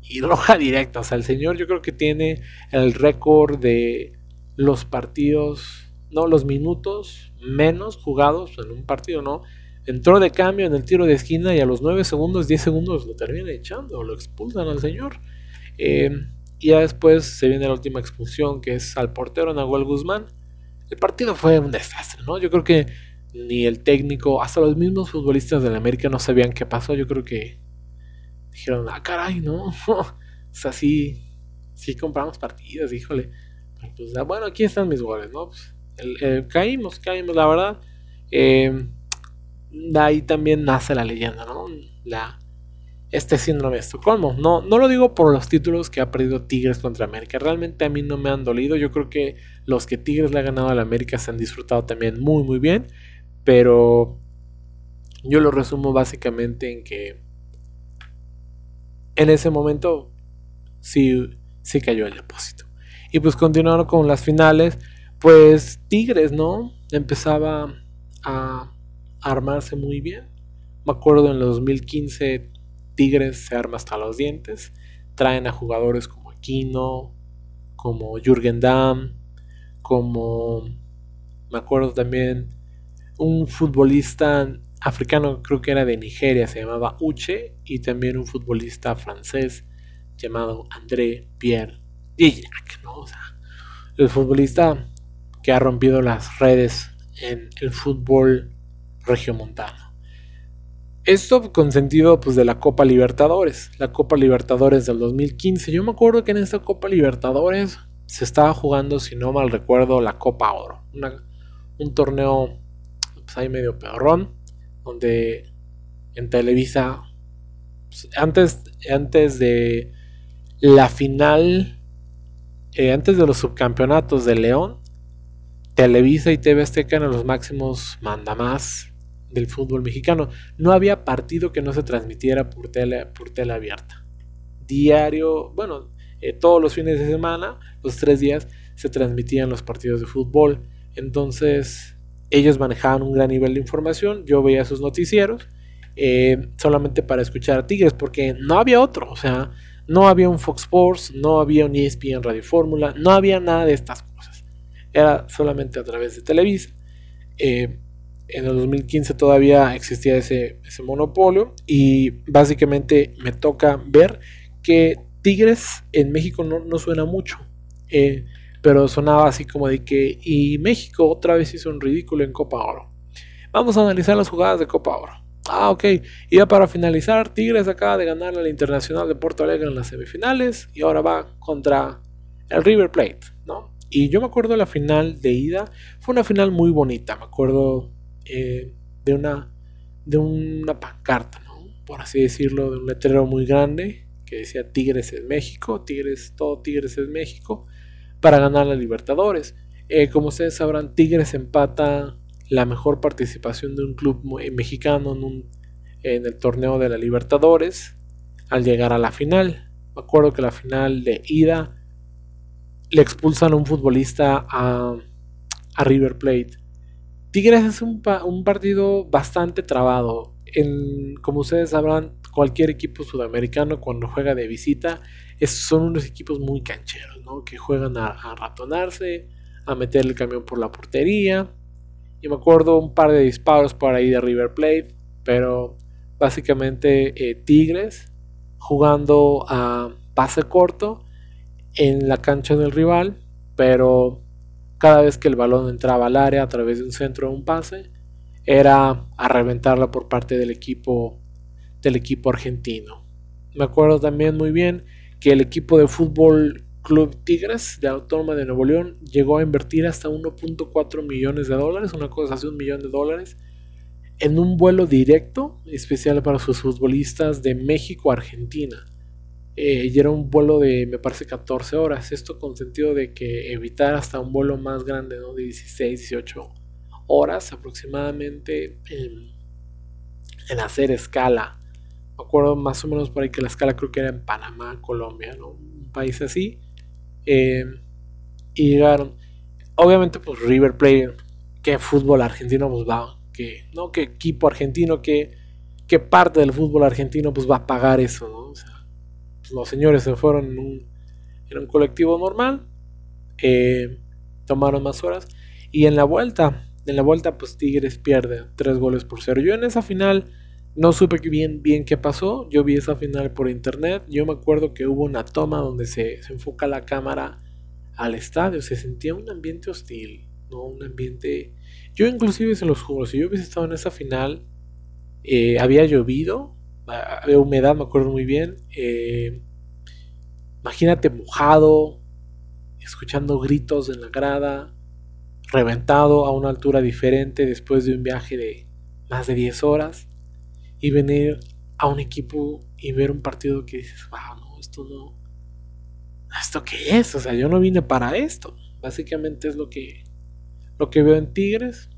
y roja directa. O sea, el señor yo creo que tiene el récord de los partidos, no, los minutos menos jugados en un partido, ¿no? entró de cambio en el tiro de esquina y a los 9 segundos, 10 segundos lo termina echando, lo expulsan al señor. Eh, y ya después se viene la última expulsión que es al portero Nahuel Guzmán. El partido fue un desastre, ¿no? Yo creo que ni el técnico, hasta los mismos futbolistas de la América no sabían qué pasó. Yo creo que dijeron, ah, caray, ¿no? o sea, sí, sí compramos partidas, híjole. Pues, ah, bueno, aquí están mis goles, ¿no? Pues, caímos, caímos, la verdad. Eh, de ahí también nace la leyenda, ¿no? La, este síndrome de Estocolmo. No, no lo digo por los títulos que ha perdido Tigres contra América. Realmente a mí no me han dolido. Yo creo que los que Tigres le ha ganado a la América se han disfrutado también muy, muy bien. Pero yo lo resumo básicamente en que en ese momento sí, sí cayó el depósito. Y pues continuaron con las finales. Pues Tigres, ¿no? Empezaba a armarse muy bien. Me acuerdo en el 2015 Tigres se arma hasta los dientes. Traen a jugadores como Aquino, como Jürgen Damm, como me acuerdo también un futbolista africano, creo que era de Nigeria, se llamaba Uche, y también un futbolista francés llamado André Pierre Gignac, ¿no? el futbolista que ha rompido las redes en el fútbol regiomontano. Esto con sentido pues, de la Copa Libertadores, la Copa Libertadores del 2015. Yo me acuerdo que en esta Copa Libertadores se estaba jugando, si no mal recuerdo, la Copa Oro. un torneo pues, ahí medio pedorrón, donde en Televisa, pues, antes, antes de la final, eh, antes de los subcampeonatos de León, Televisa y TV Azteca eran los máximos mandamás del fútbol mexicano. No había partido que no se transmitiera por tele, por abierta. Diario, bueno, eh, todos los fines de semana, los tres días, se transmitían los partidos de fútbol. Entonces, ellos manejaban un gran nivel de información. Yo veía sus noticieros eh, solamente para escuchar a Tigres, porque no había otro. O sea, no había un Fox Sports, no había un ESPN Radio Fórmula, no había nada de estas cosas. Era solamente a través de Televisa. Eh, en el 2015 todavía existía ese, monopolio y básicamente me toca ver que Tigres en México no, suena mucho, eh, pero sonaba así como de que y México otra vez hizo un ridículo en Copa Oro. Vamos a analizar las jugadas de Copa Oro. Ah, ok. Y ya para finalizar, Tigres acaba de ganar al Internacional de Porto Alegre en las semifinales y ahora va contra el River Plate, ¿no? Y yo me acuerdo la final de ida, fue una final muy bonita, me acuerdo eh, de, una, de una pancarta, por así decirlo, de un letrero muy grande que decía Tigres es México, Tigres, todo Tigres es México, para ganar la Libertadores. Eh, como ustedes sabrán, Tigres empata la mejor participación de un club mexicano en, en el torneo de la Libertadores al llegar a la final. Me acuerdo que la final de ida le expulsan a un futbolista a, a River Plate Tigres es un, partido bastante trabado. como ustedes sabrán, cualquier equipo sudamericano cuando juega de visita son unos equipos muy cancheros, ¿no? que juegan a, ratonarse, a meter el camión por la portería. Y me acuerdo un par de disparos por ahí de River Plate, pero básicamente eh, Tigres jugando a pase corto en la cancha del rival, pero cada vez que el balón entraba al área a través de un centro o un pase, era a reventarla por parte del equipo, del equipo argentino. Me acuerdo también muy bien que el equipo de fútbol Club Tigres de Autónoma de Nuevo León llegó a invertir hasta 1.4 millones de dólares, una cosa así, un millón de dólares, en un vuelo directo especial para sus futbolistas de México a Argentina eh, y era un vuelo de, me parece, 14 horas. Esto con sentido de que evitar hasta un vuelo más grande. De 16, 18 horas aproximadamente en, hacer escala. Me acuerdo más o menos por ahí que la escala creo que era en Panamá, Colombia, ¿no? Un país así. Eh, y llegaron. Obviamente, pues River Plate, que fútbol argentino, pues va, que, ¿no? Que equipo argentino, que, que parte del fútbol argentino, pues va a pagar eso, ¿no? O sea, los señores se fueron en un, un colectivo normal, eh, tomaron más horas y en la vuelta En la vuelta, pues Tigres pierde 3 goles por 0. Yo en esa final no supe bien, bien qué pasó. Yo vi esa final por internet. Yo me acuerdo que hubo una toma donde se, se enfoca la cámara al estadio. Se sentía un ambiente hostil, ¿no? Un ambiente... Yo inclusive se los juro, si yo hubiese estado en esa final, eh, había llovido, había humedad, me acuerdo muy bien. Eh, imagínate mojado, escuchando gritos en la grada, reventado a una altura diferente después de un viaje de más de 10 horas y venir a un equipo y ver un partido que dices, wow, no, esto no, ¿esto qué es? O sea, yo no vine para esto. Básicamente es lo que, lo que veo en Tigres.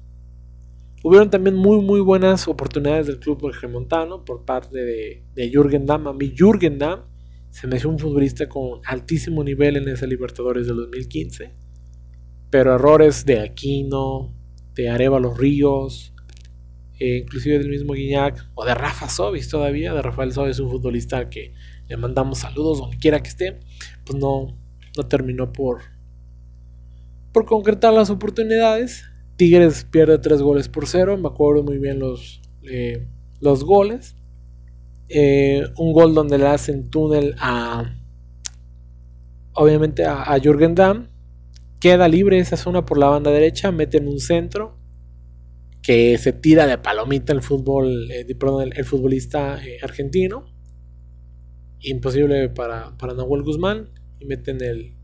Hubieron también muy, muy buenas oportunidades del club remontano por parte de, de Jürgen Damm. A mí, Jürgen Damm se me hizo un futbolista con altísimo nivel en esa Libertadores del 2015. Pero errores de Aquino, de Arevalo Ríos, eh, inclusive del mismo Guiñac o de Rafa Sobis todavía. De Rafael Sobis un futbolista que le mandamos saludos donde quiera que esté. Pues no, no terminó por, por concretar las oportunidades. Tigres pierde 3 goles por 0. Me acuerdo muy bien los, eh, los goles. Eh, un gol donde le hacen túnel a. Obviamente a, a Jürgen Damm. Queda libre esa zona por la banda derecha. Meten un centro. Que se tira de palomita el fútbol. Eh, el, futbolista eh, argentino. Imposible para, para Nahuel Guzmán. Y meten el.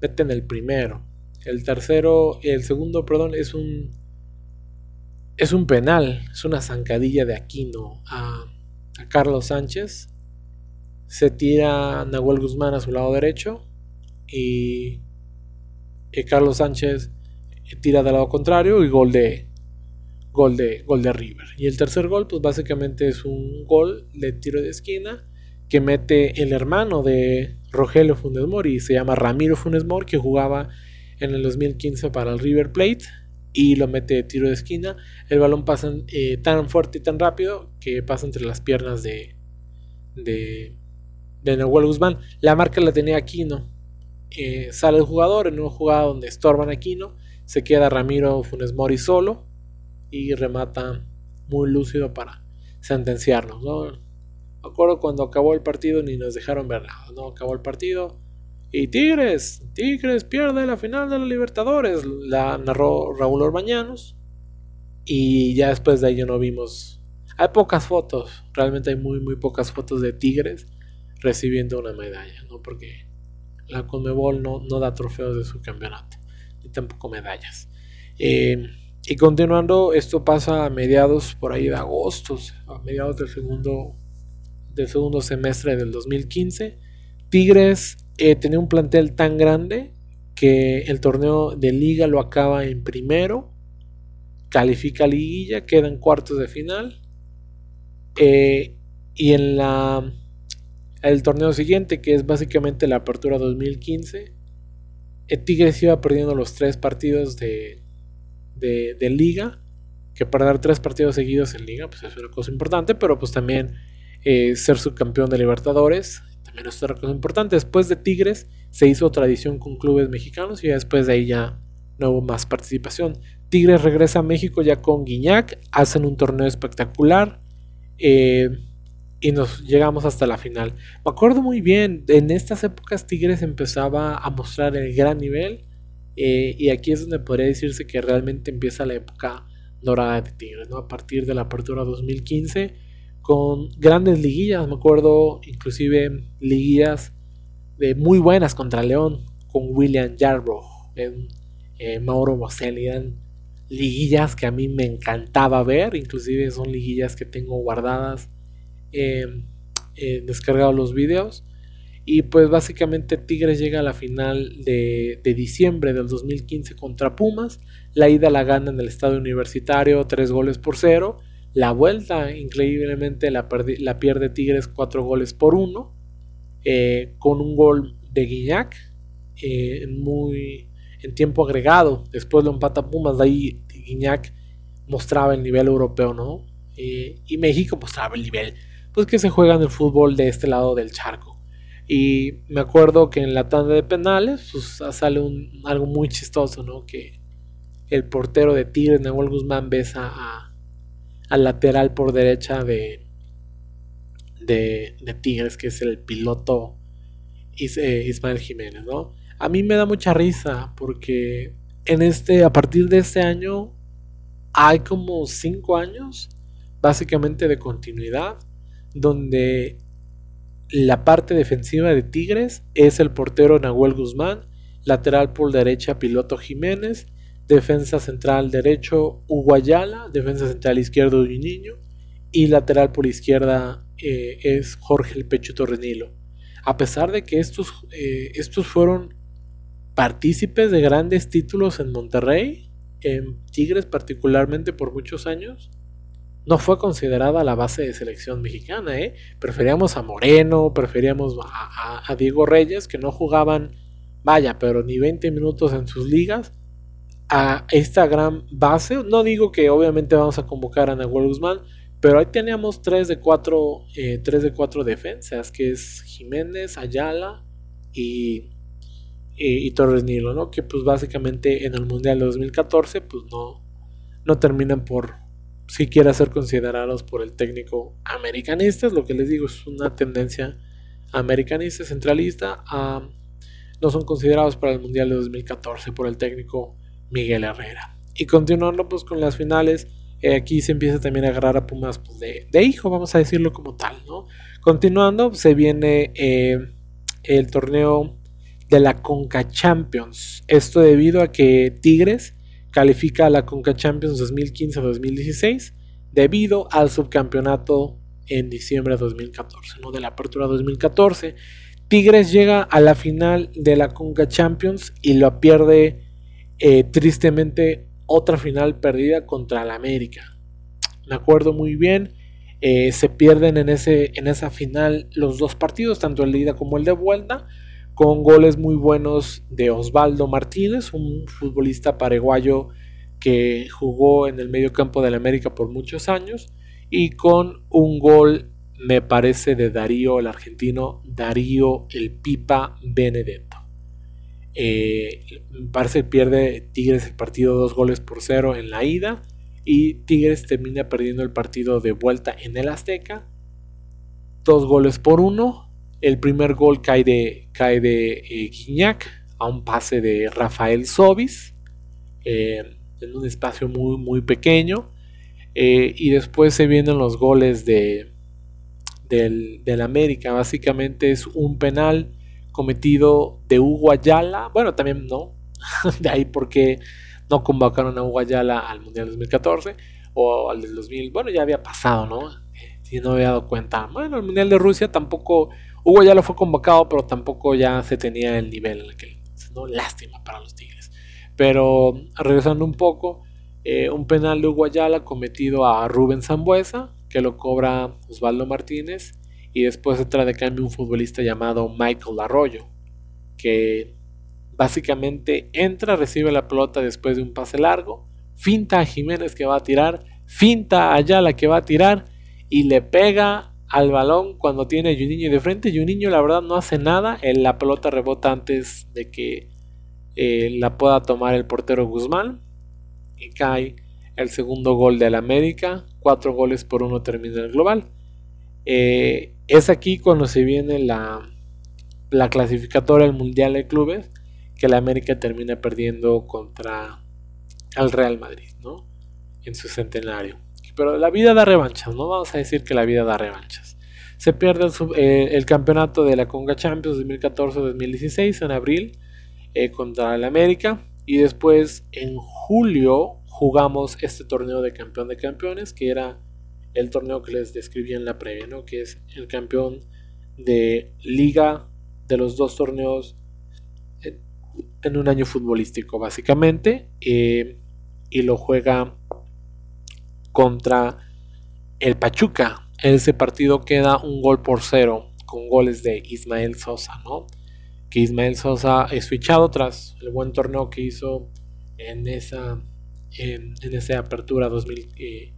Meten el primero. El tercero. El segundo, perdón, es un. Es un penal. Es una zancadilla de Aquino. A a Carlos Sánchez. Se tira Nahuel Guzmán a su lado derecho. Y, Carlos Sánchez tira del lado contrario y gol de, gol de, gol River. Y el tercer gol, pues básicamente es un gol de tiro de esquina que mete el hermano de Rogelio Funes Mori, se llama Ramiro Funes Mori, que jugaba en el 2015 para el River Plate y lo mete de tiro de esquina. El balón pasa eh, tan fuerte y tan rápido que pasa entre las piernas de, de, de Nahuel Guzmán. La marca la tenía Aquino. Eh, sale el jugador en una jugada donde estorban Aquino. Se queda Ramiro Funes Mori solo y remata muy lúcido para sentenciarnos. ¿no? Me acuerdo cuando acabó el partido ni nos dejaron ver nada. ¿no? Acabó el partido y Tigres, Tigres pierde la final de la Libertadores, la narró Raúl Orbañanos. Y ya después de ello no vimos. Hay pocas fotos, realmente hay muy, muy pocas fotos de Tigres recibiendo una medalla, ¿no? Porque la Conmebol no, no da trofeos de su campeonato, ni tampoco medallas. Eh, y continuando, esto pasa a mediados por ahí de agosto, a mediados del segundo, del segundo semestre del 2015. Tigres eh, tenía un plantel tan grande que el torneo de liga lo acaba en primero, califica a liguilla, queda en cuartos de final. Eh, y en la el torneo siguiente, que es básicamente la apertura 2015, el eh, Tigres iba perdiendo los tres partidos de, de, liga. Que perder tres partidos seguidos en liga, pues es una cosa importante, pero pues también ser subcampeón de Libertadores menos otra cosa importante. Después de Tigres se hizo tradición con clubes mexicanos y después de ahí ya no hubo más participación. Tigres regresa a México ya con Guiñac, hacen un torneo espectacular eh, y nos llegamos hasta la final. Me acuerdo muy bien, en estas épocas Tigres empezaba a mostrar el gran nivel eh, y aquí es donde podría decirse que realmente empieza la época dorada de Tigres, ¿no? A partir de la apertura 2015 con grandes liguillas, me acuerdo inclusive liguillas de muy buenas contra León, con William Yarbrough, eh, Mauro Boselli, eran liguillas que a mí me encantaba ver, inclusive son liguillas que tengo guardadas, eh, descargado los videos. Y pues básicamente Tigres llega a la final de, diciembre del 2015 contra Pumas. La ida la gana en el estadio universitario, tres goles por cero. La vuelta, increíblemente, la, pierde Tigres 4 goles por 1, eh, con un gol de Guiñac eh, muy, en tiempo agregado. Después lo empata Pumas, de ahí Guiñac mostraba el nivel europeo, ¿no? Eh, y México mostraba el nivel, pues que se juega en el fútbol de este lado del charco. Y me acuerdo que en la tanda de penales, pues sale un, algo muy chistoso, ¿no? Que el portero de Tigres, Nahuel Guzmán, besa a, al lateral por derecha de, de, Tigres, que es el piloto eh, Ismael Jiménez, ¿no? A mí me da mucha risa porque en este, a partir de este año, hay como cinco años, básicamente de continuidad, donde la parte defensiva de Tigres es el portero Nahuel Guzmán, lateral por derecha Piloto Jiménez, defensa central derecho Hugo Ayala, defensa central izquierdo Niño y lateral por izquierda eh, es Jorge el Pecho Torrenilo. A pesar de que estos, eh, estos fueron partícipes de grandes títulos en Monterrey, en Tigres particularmente por muchos años, no fue considerada la base de selección mexicana. ¿eh? Preferíamos a Moreno, preferíamos a, Diego Reyes, que no jugaban, vaya, pero ni 20 minutos en sus ligas, a esta gran base. No digo que obviamente vamos a convocar a Nahuel Guzmán, pero ahí teníamos 3 de 4, eh, de 4 defensas, que es Jiménez, Ayala y, y, Torres Nilo, ¿no? Que pues básicamente en el Mundial de 2014 pues no, no terminan por siquiera ser considerados por el técnico americanista. Lo que les digo es una tendencia americanista, centralista. no son considerados para el Mundial de 2014 por el técnico Miguel Herrera. Y continuando pues con las finales eh, aquí se empieza también a agarrar a Pumas pues, de, hijo, vamos a decirlo como tal, ¿no? Continuando, se viene eh, el torneo de la Conca Champions. Esto debido a que Tigres califica a la Conca Champions 2015-2016 debido al subcampeonato en diciembre de 2014, ¿no? De la apertura 2014. Tigres llega a la final de la Conca Champions y lo pierde eh, tristemente otra final perdida contra la América. Me acuerdo muy bien, eh, se pierden en, ese, en esa final los dos partidos, tanto el de ida como el de vuelta, con goles muy buenos de Osvaldo Martínez, un futbolista paraguayo que jugó en el medio campo de la América por muchos años, y con un gol, me parece, de Darío, el argentino, Darío el Pipa Benedetto. Eh, parece pierde Tigres el partido dos goles por cero en la ida y Tigres termina perdiendo el partido de vuelta en el Azteca. Dos goles por uno. El primer gol cae de, cae de eh, Guiñac a un pase de Rafael Sobis eh, en un espacio muy, muy pequeño. y después se vienen los goles de, del, del América. Básicamente es un penal cometido de Hugo Ayala. Bueno, también no. de ahí porque no convocaron a Hugo Ayala al Mundial 2014 o al del 2000. Bueno, ya había pasado, ¿no? Si no había dado cuenta. Bueno, el Mundial de Rusia tampoco. Hugo Ayala fue convocado, pero tampoco ya se tenía el nivel en aquel ¿no? Lástima para los Tigres. Pero regresando un poco, eh, un penal de Hugo Ayala cometido a Rubén Zambuesa, que lo cobra Osvaldo Martínez y después entra de cambio un futbolista llamado Michael Arroyo, que básicamente entra, recibe la pelota después de un pase largo, finta a Jiménez que va a tirar, finta a Ayala que va a tirar y le pega al balón cuando tiene a Juninho de frente. Juninho la verdad no hace nada, la pelota rebota antes de que eh, la pueda tomar el portero Guzmán y cae el segundo gol del América, cuatro goles por uno termina el global. Eh, es aquí cuando se viene la, la clasificatoria del Mundial de Clubes que la América termina perdiendo contra el Real Madrid, ¿no? En su centenario. Pero la vida da revanchas, ¿no? Vamos a decir que la vida da revanchas. Se pierde el, eh, campeonato de la Conga Champions 2014-2016 en abril eh, contra el América. Y después en julio jugamos este torneo de campeón de campeones que era el torneo que les describí en la previa, ¿no? que es el campeón de liga de los dos torneos en un año futbolístico, básicamente, eh, y lo juega contra el Pachuca. En ese partido queda un gol por cero, con goles de Ismael Sosa, ¿no? Que Ismael Sosa es fichado tras el buen torneo que hizo en esa, en, esa apertura 2000,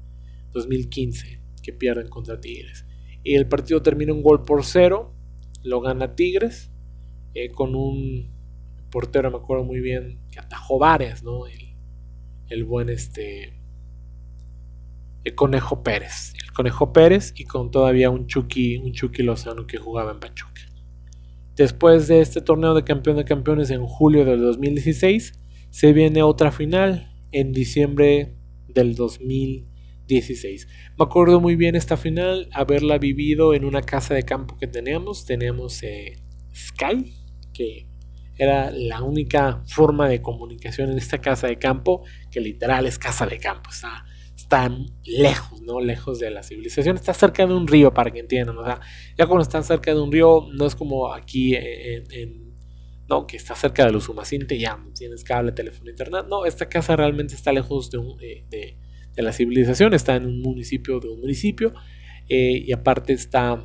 2015 que pierden contra Tigres. Y el partido termina un gol por cero, lo gana Tigres eh, con un portero, me acuerdo muy bien, que atajó varias, ¿no? El, el buen este el Conejo Pérez. El Conejo Pérez y con todavía un Chucky, un Chucky Lozano que jugaba en Pachuca. Después de este torneo de campeón de campeones en julio del 2016, se viene otra final en diciembre del 2016. Me acuerdo muy bien esta final, haberla vivido en una casa de campo que teníamos. Teníamos eh, Sky, que era la única forma de comunicación en esta casa de campo, que literal es casa de campo. Está lejos, ¿no? Lejos de la civilización. Está cerca de un río, para que entiendan. O sea, ya cuando están cerca de un río, no es como aquí no, que está cerca de los Humacinte, ya tienes cable, teléfono, internet. No, esta casa realmente está lejos de, eh, de, la civilización, está en un municipio de un municipio eh, y aparte está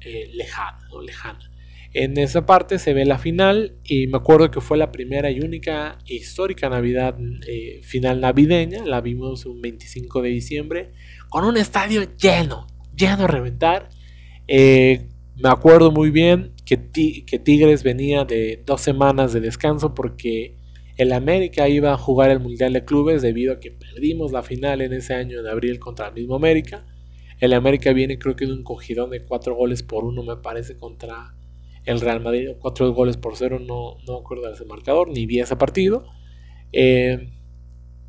eh, lejana, ¿no? lejana. En esa parte se ve la final y me acuerdo que fue la primera y única histórica Navidad eh, final navideña, la vimos un 25 de diciembre, con un estadio lleno, lleno a reventar. Eh, me acuerdo muy bien que, que Tigres venía de dos semanas de descanso porque el América iba a jugar el Mundial de Clubes debido a que perdimos la final en ese año de abril contra el mismo América. El América viene creo que de un cogidón de cuatro goles por uno me parece contra el Real Madrid, cuatro goles por cero, no, no acuerdo de ese marcador, ni vi ese partido. Eh,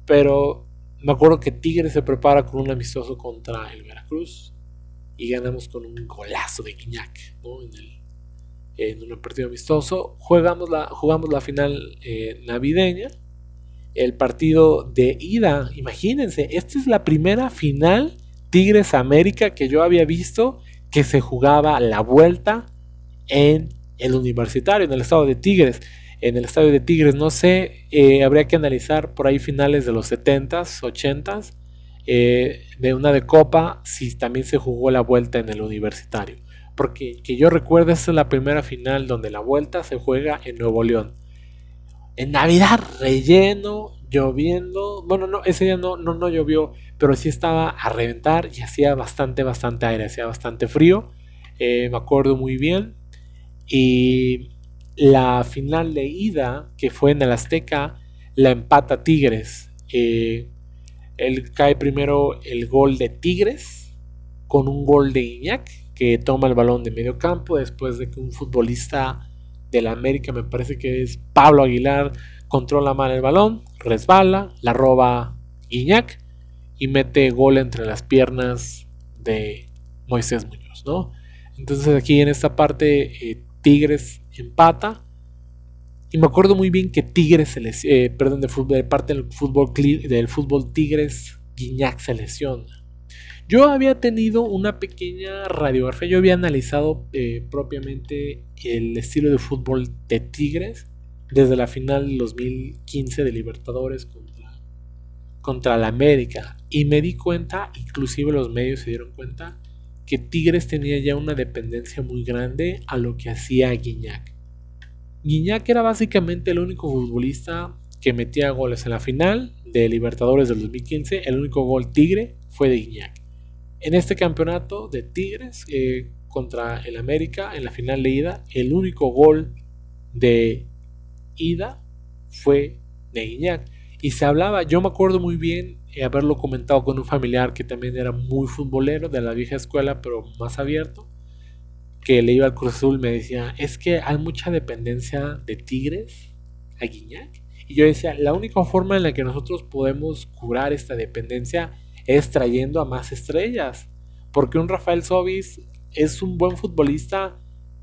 pero me acuerdo que Tigre se prepara con un amistoso contra el Veracruz y ganamos con un golazo de Guiñac en, un partido amistoso. Jugamos la, jugamos la final eh, navideña. El partido de ida, imagínense, esta es la primera final Tigres América que yo había visto que se jugaba la vuelta en el universitario, en el estado de Tigres. En el estadio de Tigres, no sé, eh, habría que analizar por ahí finales de los 70s, 80s, eh, de una de Copa, si también se jugó la vuelta en el universitario. Porque que yo recuerdo, esta es la primera final donde la vuelta se juega en Nuevo León. En Navidad, relleno, lloviendo. Bueno, no, ese día no, no, no llovió, pero sí estaba a reventar y hacía bastante, bastante aire, hacía bastante frío. Eh, me acuerdo muy bien. Y la final de ida, que fue en el Azteca, la empata Tigres. Eh, él cae primero el gol de Tigres con un gol de Iñak que toma el balón de medio campo después de que un futbolista de la América, me parece que es Pablo Aguilar, controla mal el balón, resbala, la roba Iñak y mete gol entre las piernas de Moisés Muñoz, ¿no? Entonces aquí en esta parte eh, Tigres empata. Y me acuerdo muy bien que Tigres eh, perdón, de parte del fútbol, del fútbol Tigres, Guiñac se lesiona. Yo había tenido una pequeña radiografía, yo había analizado eh, propiamente el estilo de fútbol de Tigres desde la final del 2015 de Libertadores contra, contra la América. Y me di cuenta, inclusive los medios se dieron cuenta, que Tigres tenía ya una dependencia muy grande a lo que hacía Guiñac. Guiñac era básicamente el único futbolista que metía goles en la final de Libertadores del 2015. El único gol Tigre fue de Guiñac. En este campeonato de Tigres eh, contra el América, en la final de ida, el único gol de ida fue de Guiñac. Y se hablaba, yo me acuerdo muy bien eh, haberlo comentado con un familiar que también era muy futbolero de la vieja escuela, pero más abierto, que le iba al Cruz Azul, me decía, es que hay mucha dependencia de Tigres a Guiñac. Y yo decía, la única forma en la que nosotros podemos curar esta dependencia es trayendo a más estrellas. Porque un Rafael Sobis es un buen futbolista,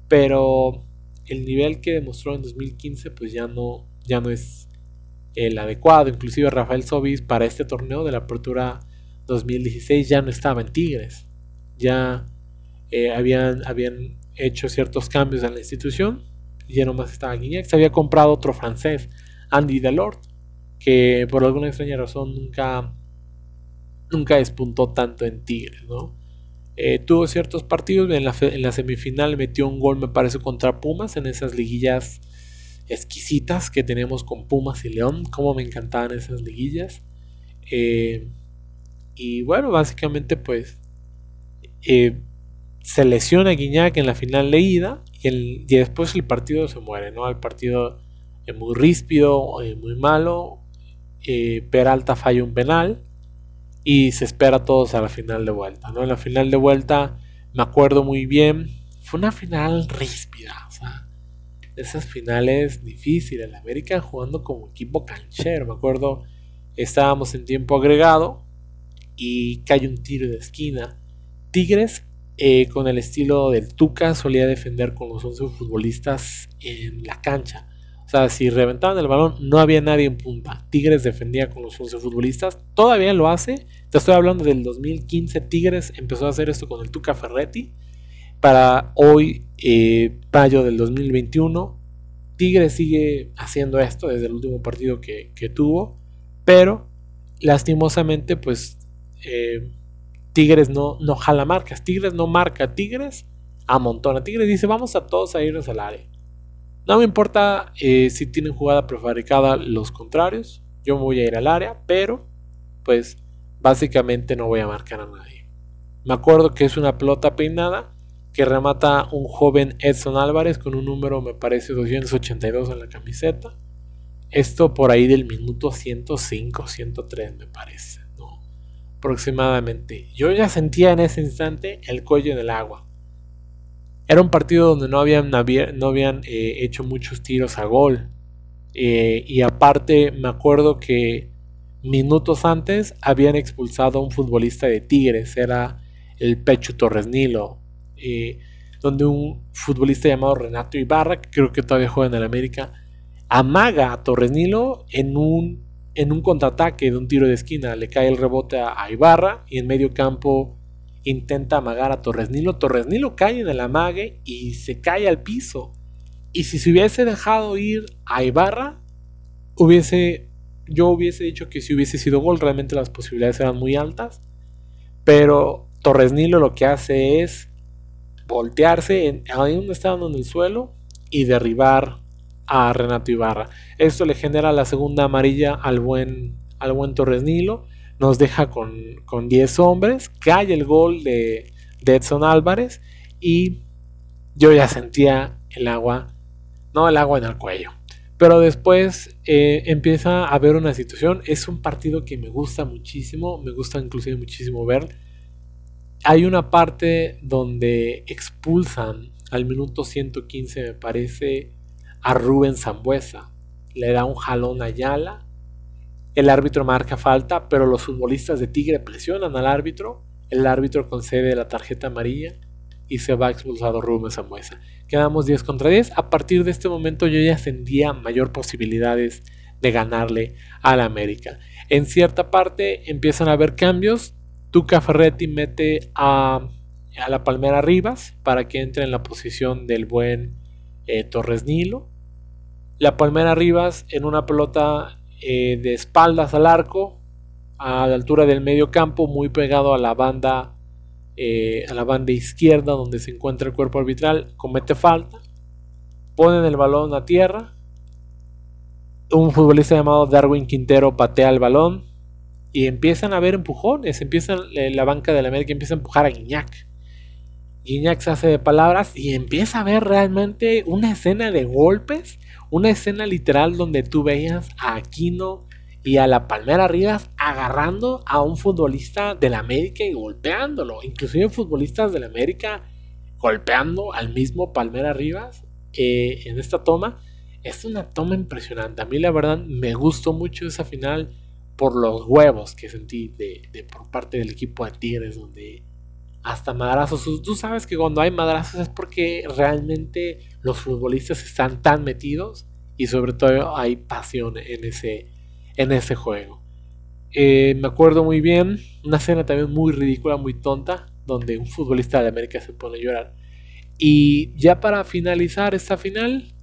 pero el nivel que demostró en 2015 pues ya no, ya no es el adecuado. Inclusive Rafael Sobis para este torneo de la Apertura 2016 ya no estaba en Tigres. Ya eh, habían, habían hecho ciertos cambios en la institución. Ya nomás estaba Guiñac. Se había comprado otro francés, Andy Delort, que por alguna extraña razón nunca, nunca despuntó tanto en Tigres, ¿no? Eh, tuvo ciertos partidos, en la, en la semifinal metió un gol, me parece, contra Pumas en esas liguillas exquisitas que tenemos con Pumas y León. Como me encantaban esas liguillas. Eh, y bueno, básicamente pues eh, se lesiona Guiñac en la final de ida y, después el partido se muere, ¿no? El partido es muy ríspido, muy malo. eh, Peralta falla un penal y se espera a todos a la final de vuelta. ¿no? En la final de vuelta me acuerdo muy bien, fue una final ríspida, o sea, esas finales difíciles. La América jugando como equipo canchero, me acuerdo, estábamos en tiempo agregado y cae un tiro de esquina. Tigres eh, con el estilo del Tuca solía defender con los 11 futbolistas en la cancha. O sea, si reventaban el balón, no había nadie en punta. Tigres defendía con los 11 futbolistas. Todavía lo hace. Te estoy hablando del 2015. Tigres empezó a hacer esto con el Tuca Ferretti. Para hoy, eh, mayo del 2021, Tigres sigue haciendo esto desde el último partido que, tuvo. Pero, lastimosamente, pues eh, Tigres no, no jala marcas. Tigres no marca. Tigres amontona. Tigres dice, vamos a todos a irnos al área. No me importa eh, si tienen jugada prefabricada los contrarios. Yo me voy a ir al área, pero pues básicamente no voy a marcar a nadie. Me acuerdo que es una pelota peinada que remata un joven Edson Álvarez con un número, me parece, 282 en la camiseta. Esto por ahí del minuto 105, 103 me parece, ¿no? Aproximadamente. Yo ya sentía en ese instante el cuello en el agua. Era un partido donde no habían, no habían eh, hecho muchos tiros a gol. Eh, y aparte me acuerdo que minutos antes habían expulsado a un futbolista de Tigres, era el Pecho Torres Nilo, eh, donde un futbolista llamado Renato Ibarra, que creo que todavía juega en el América, amaga a Torres Nilo en un, en un contraataque de un tiro de esquina. Le cae el rebote a Ibarra y en medio campo intenta amagar a Torres Nilo. Torres Nilo cae en el amague y se cae al piso. Y si se hubiese dejado ir a Ibarra, hubiese, yo hubiese dicho que si hubiese sido gol, realmente las posibilidades eran muy altas. Pero Torres Nilo lo que hace es voltearse en, ahí donde estaban en el suelo y derribar a Renato Ibarra. Esto le genera la segunda amarilla al buen, al buen Torres Nilo nos deja con, 10 hombres, cae el gol de, Edson Álvarez y yo ya sentía el agua, no el agua en el cuello. Pero después eh, empieza a haber una situación, es un partido que me gusta muchísimo, me gusta inclusive muchísimo ver. Hay una parte donde expulsan al minuto 115 me parece a Rubén Zambuesa. Le da un jalón a Ayala el árbitro marca falta, pero los futbolistas de Tigre presionan al árbitro. El árbitro concede la tarjeta amarilla y se va expulsado Rubén Samuesa. Quedamos 10 contra 10. A partir de este momento yo ya sentía mayor posibilidades de ganarle al América. En cierta parte empiezan a haber cambios. Tuca Ferretti mete a, la Palmera Rivas para que entre en la posición del buen eh, Torres Nilo. La Palmera Rivas en una pelota eh, de espaldas al arco, a la altura del medio campo, muy pegado a la banda, eh, a la banda izquierda donde se encuentra el cuerpo arbitral, comete falta, ponen el balón a tierra, un futbolista llamado Darwin Quintero patea el balón y empiezan a haber empujones, empiezan eh, la banca de la América empieza a empujar a Guiñac. Guiñac se hace de palabras y empieza a ver realmente una escena de golpes una escena literal donde tú veías a Aquino y a la Palmera Rivas agarrando a un futbolista del América y golpeándolo. Inclusive futbolistas del América golpeando al mismo Palmera Rivas eh, en esta toma. Es una toma impresionante. A mí la verdad me gustó mucho esa final por los huevos que sentí de, por parte del equipo de Tigres, donde hasta madrazos. Tú sabes que cuando hay madrazos es porque realmente los futbolistas están tan metidos y sobre todo hay pasión en ese, en ese juego. Eh, me acuerdo muy bien, una escena también muy ridícula, muy tonta, donde un futbolista de América se pone a llorar. Y ya para finalizar esta final,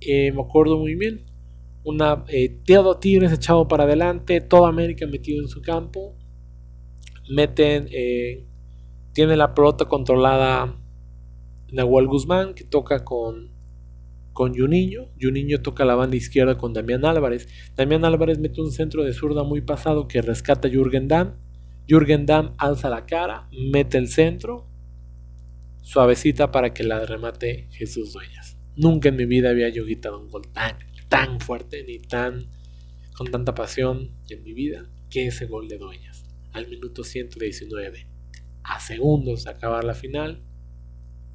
eh, me acuerdo muy bien, una eh, Tigres echado para adelante, toda América metido en su campo, meten eh, tiene la pelota controlada Nahuel Guzmán, que toca con, con Juninho. Juninho toca la banda izquierda con Damián Álvarez. Damián Álvarez mete un centro de zurda muy pasado que rescata a Jürgen Damm. Jürgen Damm alza la cara, mete el centro, suavecita para que la remate Jesús Dueñas. Nunca en mi vida había yo gritado un gol tan, tan fuerte ni tan con tanta pasión en mi vida que ese gol de Dueñas. Al minuto 119, a segundos de acabar la final,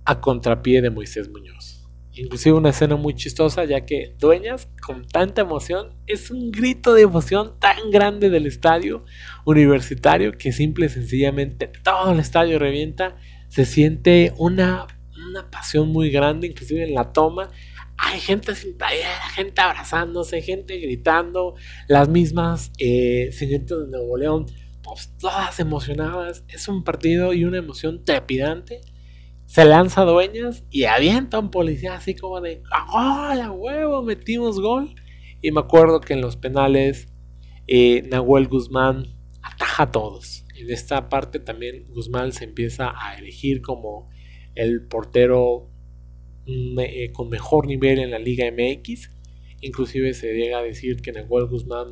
a contrapié de Moisés Muñoz. Inclusive una escena muy chistosa ya que Dueñas con tanta emoción es un grito de emoción tan grande del estadio universitario que simple y sencillamente todo el estadio revienta. Se siente una, una pasión muy grande, inclusive en la toma. Hay gente sin gente abrazándose, gente gritando, las mismas eh, señoritas de Nuevo León, pues, todas emocionadas. Es un partido y una emoción trepidante se lanza dueñas y avienta a un policía así como de ¡Hola huevo! Metimos gol. Y me acuerdo que en los penales eh, Nahuel Guzmán ataja a todos. En esta parte también Guzmán se empieza a elegir como el portero eh, con mejor nivel en la Liga MX. Inclusive se llega a decir que Nahuel Guzmán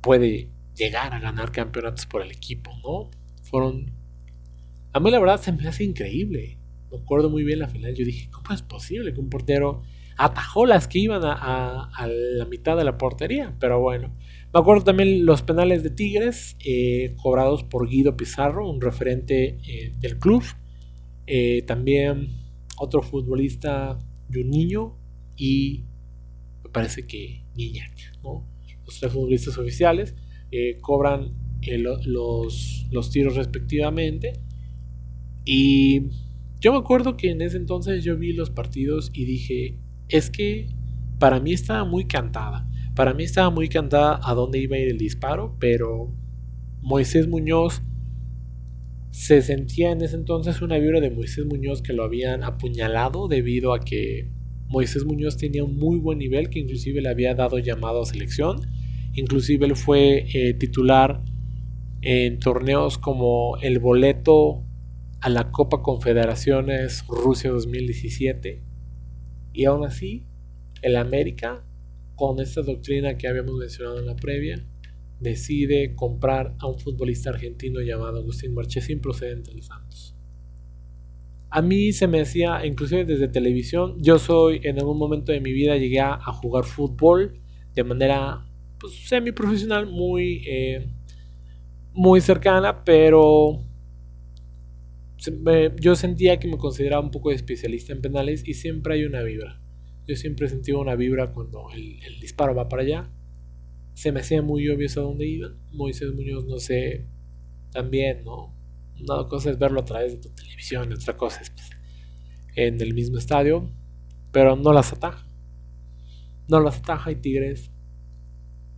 puede llegar a ganar campeonatos por el equipo, ¿no? Fueron a mí la verdad se me hace increíble. Me acuerdo muy bien la final. Yo dije, ¿cómo es posible que un portero atajó las que iban a, la mitad de la portería? Pero bueno. Me acuerdo también los penales de Tigres, eh, cobrados por Guido Pizarro, un referente eh, del club. También otro futbolista, niño y me parece que Niñac, ¿no? Los tres futbolistas oficiales cobran los, los tiros respectivamente. Y yo me acuerdo que en ese entonces yo vi los partidos y dije, es que para mí estaba muy cantada. Para mí estaba muy cantada a dónde iba a ir el disparo, pero Moisés Muñoz se sentía en ese entonces una vibra de Moisés Muñoz que lo habían apuñalado debido a que Moisés Muñoz tenía un muy buen nivel que inclusive le había dado llamado a selección. Inclusive él fue eh, titular en torneos como el boleto a la Copa Confederaciones Rusia 2017 y aún así el América con esta doctrina que habíamos mencionado en la previa decide comprar a un futbolista argentino llamado Agustín Marchesín procedente de Santos. A mí se me hacía, inclusive desde televisión, yo soy en algún momento de mi vida llegué a, jugar fútbol de manera pues, semi profesional, muy, eh, muy cercana, pero yo sentía que me consideraba un poco especialista en penales y siempre hay una vibra. Yo siempre sentía una vibra cuando el, disparo va para allá. Se me hacía muy obvio a dónde iban. Moisés Muñoz, no sé, también, ¿no? Una cosa es verlo a través de tu televisión, otra cosa es pues, en el mismo estadio, pero no las ataja. No las ataja y Tigres,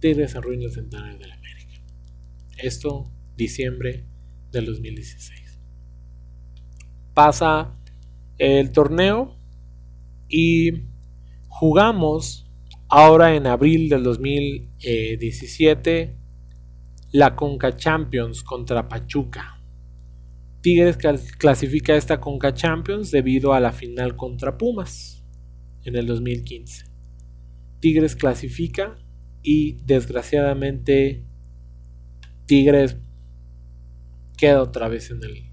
Tigres arruina el centenario de la América. Esto, diciembre del 2016 pasa el torneo y jugamos ahora en abril del 2017 la Conca Champions contra Pachuca. Tigres clasifica esta Conca Champions debido a la final contra Pumas en el 2015. Tigres clasifica y desgraciadamente Tigres queda otra vez en el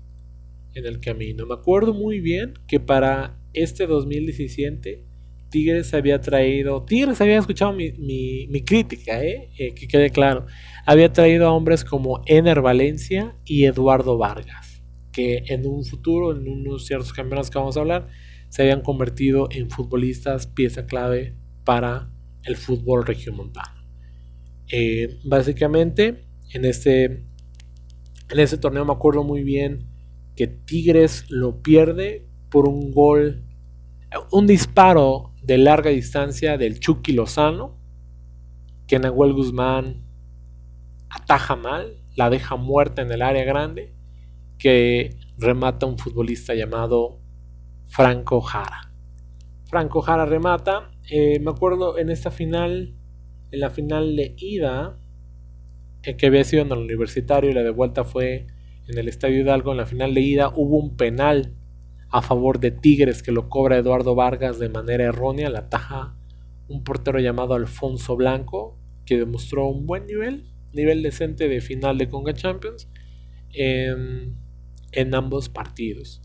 en el camino. Me acuerdo muy bien que para este 2017 Tigres había traído, Tigres había escuchado mi, crítica, ¿eh? ¿eh? que quede claro, había traído a hombres como Ener Valencia y Eduardo Vargas, que en un futuro, en unos ciertos campeonatos que vamos a hablar, se habían convertido en futbolistas pieza clave para el fútbol regiomontano. Eh, básicamente, en este, en este torneo me acuerdo muy bien que Tigres lo pierde por un gol, un disparo de larga distancia del Chucky Lozano, que Nahuel Guzmán ataja mal, la deja muerta en el área grande, que remata un futbolista llamado Franco Jara. Franco Jara remata, eh, me acuerdo en esta final, en la final de ida, eh, que había sido en el universitario y la de vuelta fue en el Estadio Hidalgo en la final de ida hubo un penal a favor de Tigres que lo cobra Eduardo Vargas de manera errónea, la taja un portero llamado Alfonso Blanco que demostró un buen nivel, nivel decente de final de Conga Champions en, en ambos partidos.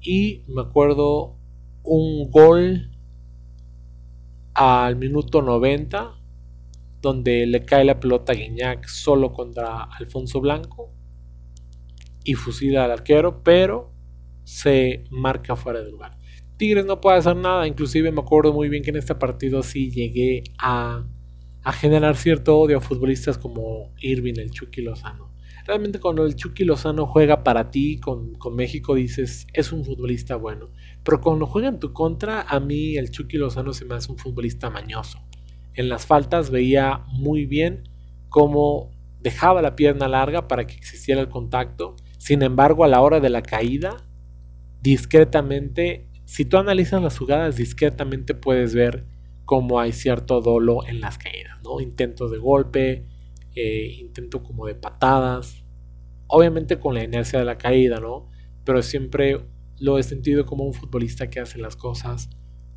Y me acuerdo un gol al minuto 90 donde le cae la pelota a Guiñac solo contra Alfonso Blanco y fusila al arquero, pero se marca fuera de lugar. Tigres no puede hacer nada, inclusive me acuerdo muy bien que en este partido sí llegué a, generar cierto odio a futbolistas como Irving, el Chucky Lozano. Realmente cuando el Chucky Lozano juega para ti con, con, México dices es un futbolista bueno. Pero cuando juega en tu contra, a mí el Chucky Lozano se me hace un futbolista mañoso. En las faltas veía muy bien cómo dejaba la pierna larga para que existiera el contacto. Sin embargo, a la hora de la caída, discretamente, si tú analizas las jugadas discretamente puedes ver cómo hay cierto dolo en las caídas, ¿no? Intentos de golpe, eh, intento como de patadas, obviamente con la inercia de la caída, ¿no? Pero siempre lo he sentido como un futbolista que hace las cosas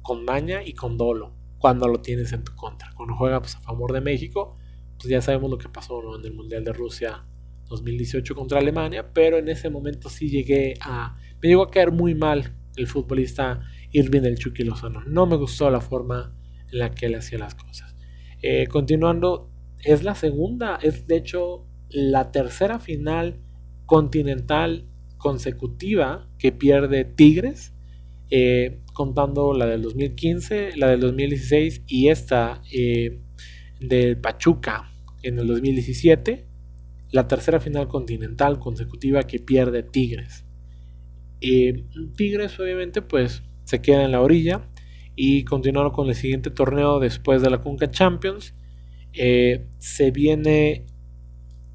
con maña y con dolo cuando lo tienes en tu contra. Cuando juega pues, a favor de México, pues ya sabemos lo que pasó en el Mundial de Rusia 2018 contra Alemania, pero en ese momento sí llegué a... Me llegó a caer muy mal el futbolista Irving el Chucky Lozano. No me gustó la forma en la que él hacía las cosas. Eh, continuando, es la segunda, es de hecho la tercera final continental consecutiva que pierde Tigres, eh, contando la del 2015, la del 2016 y esta eh, del Pachuca en el 2017, la tercera final continental consecutiva que pierde Tigres. Eh, Tigres obviamente pues se queda en la orilla y continuaron con el siguiente torneo después de la Conca Champions eh, se viene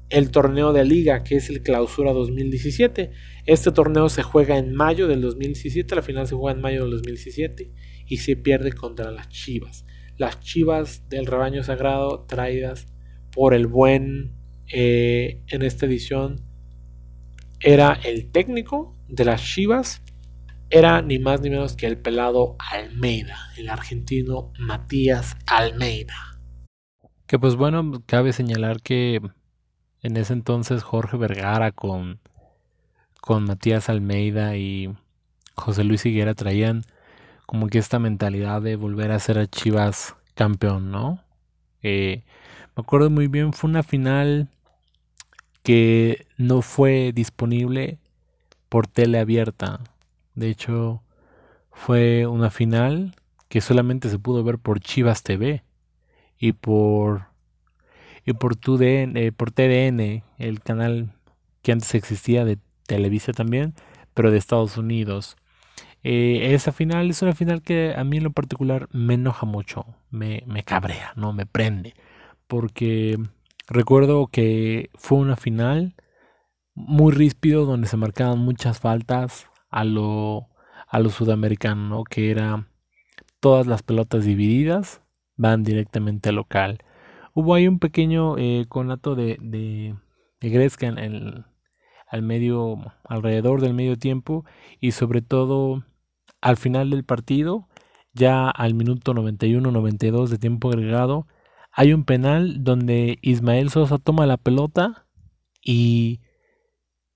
el torneo de liga, que es el clausura 2017. Este torneo se juega en mayo del 2017, la final se juega en mayo del 2017 y se pierde contra las Chivas. Las Chivas del rebaño sagrado traídas por el buen eh, en esta edición era el técnico de las Chivas, era ni más ni menos que el pelado Almeida, el argentino Matías Almeida. Que pues bueno, cabe señalar que en ese entonces Jorge Vergara con, con Matías Almeida y José Luis Higuera traían como que esta mentalidad de volver a ser a Chivas campeón, ¿no? Eh, me acuerdo muy bien, fue una final que no fue disponible por tele abierta. De hecho, fue una final que solamente se pudo ver por Chivas TV y por y por eh, por TDN, el canal que antes existía de Televisa también, pero de Estados Unidos. Eh, esa final es una final que a mí en lo particular me enoja mucho, me, me cabrea, no me prende, porque recuerdo que fue una final muy ríspido donde se marcaban muchas faltas a lo a sudamericano, que era todas las pelotas divididas van directamente al local. Hubo ahí un pequeño eh, conato de, de, Gretzka en el, al medio, alrededor del medio tiempo y sobre todo al final del partido, ya al minuto 91-92 de tiempo agregado, hay un penal donde Ismael Sosa toma la pelota y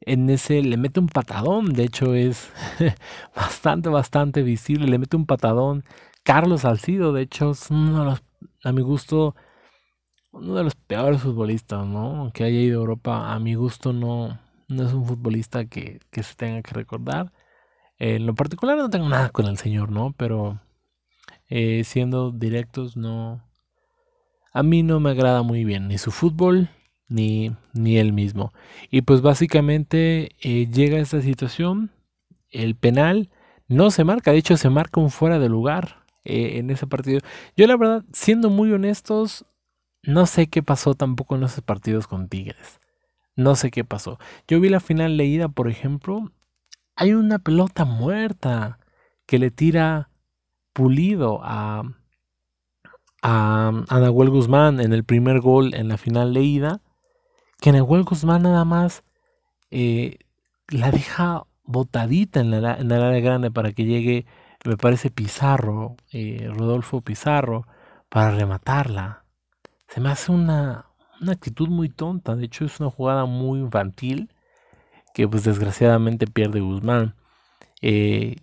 en ese le mete un patadón, de hecho es bastante, bastante visible, le mete un patadón Carlos Salcido, de hecho, es uno de los, a mi gusto, uno de los peores futbolistas, ¿no? Aunque haya ido a Europa, a mi gusto no, no es un futbolista que, se tenga que recordar. en lo particular no tengo nada con el señor, ¿no? Pero eh, siendo directos, no. A mí no me agrada muy bien ni su fútbol ni, ni él mismo. Y pues básicamente eh, llega esta situación, el penal no se marca, de hecho se marca un fuera de lugar. Eh, en ese partido. Yo la verdad, siendo muy honestos, no sé qué pasó tampoco en esos partidos con Tigres. No sé qué pasó. Yo vi la final leída, por ejemplo. Hay una pelota muerta que le tira pulido a, a, Nahuel Guzmán en el primer gol en la final leída. Que Nahuel Guzmán nada más eh, la deja botadita en, la, en área grande para que llegue me parece Pizarro, eh, Rodolfo Pizarro, para rematarla. Se me hace una, una actitud muy tonta. De hecho, es una jugada muy infantil que pues desgraciadamente pierde Guzmán. Eh,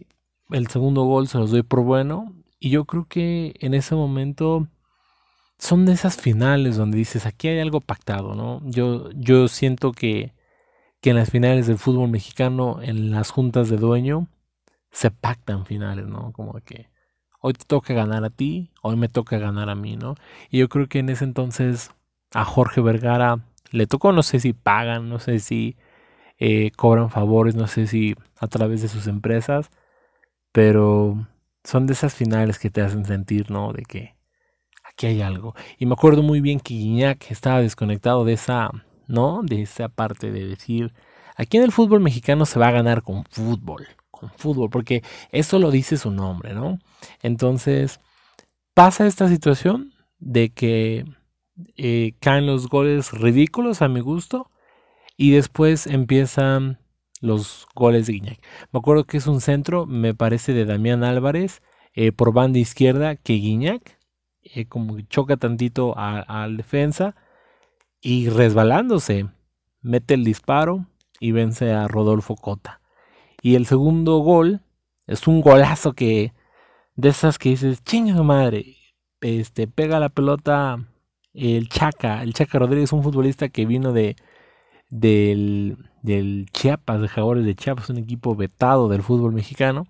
el segundo gol se los doy por bueno. Y yo creo que en ese momento son de esas finales donde dices, aquí hay algo pactado, ¿no? Yo, yo siento que, que en las finales del fútbol mexicano, en las juntas de dueño, se pactan finales, ¿no? Como que hoy te toca ganar a ti, hoy me toca ganar a mí, ¿no? Y yo creo que en ese entonces a Jorge Vergara le tocó, no sé si pagan, no sé si eh, cobran favores, no sé si a través de sus empresas, pero son de esas finales que te hacen sentir, ¿no? De que aquí hay algo. Y me acuerdo muy bien que Guiñac estaba desconectado de esa, ¿no? De esa parte de decir, aquí en el fútbol mexicano se va a ganar con fútbol, con fútbol, porque eso lo dice su nombre, ¿no? Entonces, pasa esta situación de que eh, caen los goles ridículos a mi gusto y después empiezan los goles de Guiñac. Me acuerdo que es un centro, me parece, de Damián Álvarez eh, por banda izquierda que Guiñac, eh, como choca tantito al defensa y resbalándose, mete el disparo y vence a Rodolfo Cota. Y el segundo gol es un golazo que de esas que dices, chinga madre, este, pega la pelota el Chaca, el Chaca Rodríguez, es un futbolista que vino de del, Chiapas, de Jaguares de Chiapas, un equipo vetado del fútbol mexicano,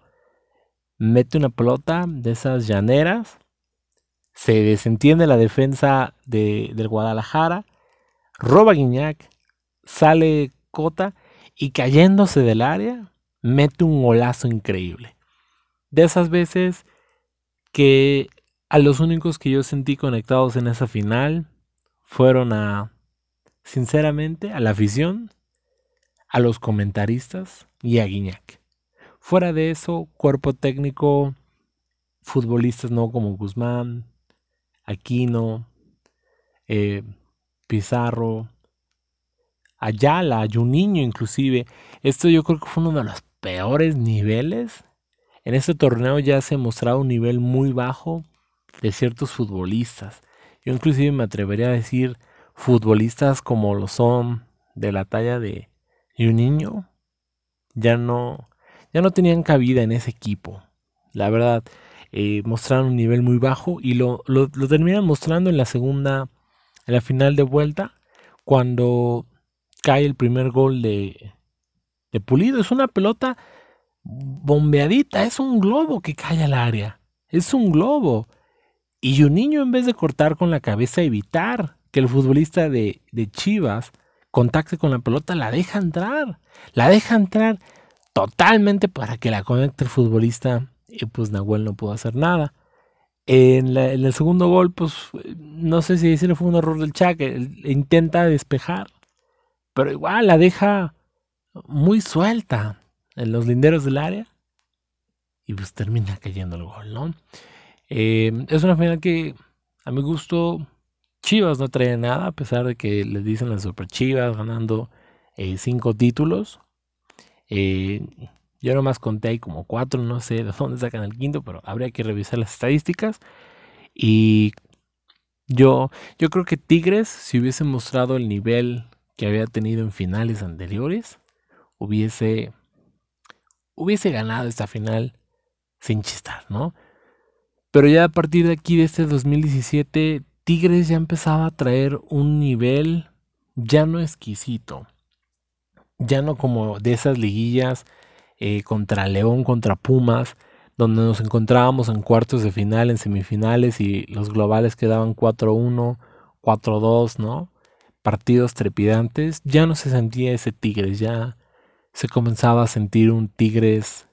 mete una pelota de esas llaneras, se desentiende la defensa de, del Guadalajara, roba Guiñac, sale Cota y cayéndose del área, mete un golazo increíble. De esas veces que a los únicos que yo sentí conectados en esa final fueron a, sinceramente, a la afición, a los comentaristas y a Guiñac. Fuera de eso, cuerpo técnico, futbolistas no como Guzmán, Aquino, eh, Pizarro, Ayala, Juninho inclusive. Esto yo creo que fue uno de los peores niveles. En este torneo ya se mostrado un nivel muy bajo de ciertos futbolistas. Yo inclusive me atrevería a decir futbolistas como lo son de la talla de un niño ya no ya no tenían cabida en ese equipo. La verdad, eh, mostraron un nivel muy bajo y lo, lo, terminan mostrando en la segunda, en la final de vuelta, cuando cae el primer gol de, de Pulido. Es una pelota bombeadita, es un globo que cae al área. Es un globo. Y un niño en vez de cortar con la cabeza, evitar que el futbolista de, Chivas contacte con la pelota, la deja entrar. La deja entrar totalmente para que la conecte el futbolista. Y pues Nahuel no pudo hacer nada. En, el segundo gol, pues no sé si decirle fue un error del Chaque. Intenta despejar. Pero igual la deja muy suelta en los linderos del área. Y pues termina cayendo el gol, ¿no? Eh, es una final que a mi gusto Chivas no trae nada, a pesar de que les dicen las super Chivas ganando eh, cinco títulos. Eh, yo nomás conté ahí como cuatro, no sé de dónde sacan el quinto, pero habría que revisar las estadísticas. Y yo, yo creo que Tigres, si hubiese mostrado el nivel que había tenido en finales anteriores, hubiese, hubiese ganado esta final sin chistar, ¿no? Pero ya a partir de aquí, de este 2017, Tigres ya empezaba a traer un nivel ya no exquisito. Ya no como de esas liguillas eh, contra León, contra Pumas, donde nos encontrábamos en cuartos de final, en semifinales y los globales quedaban 4-1, 4-2, ¿no? Partidos trepidantes. Ya no se sentía ese Tigres, ya se comenzaba a sentir un Tigres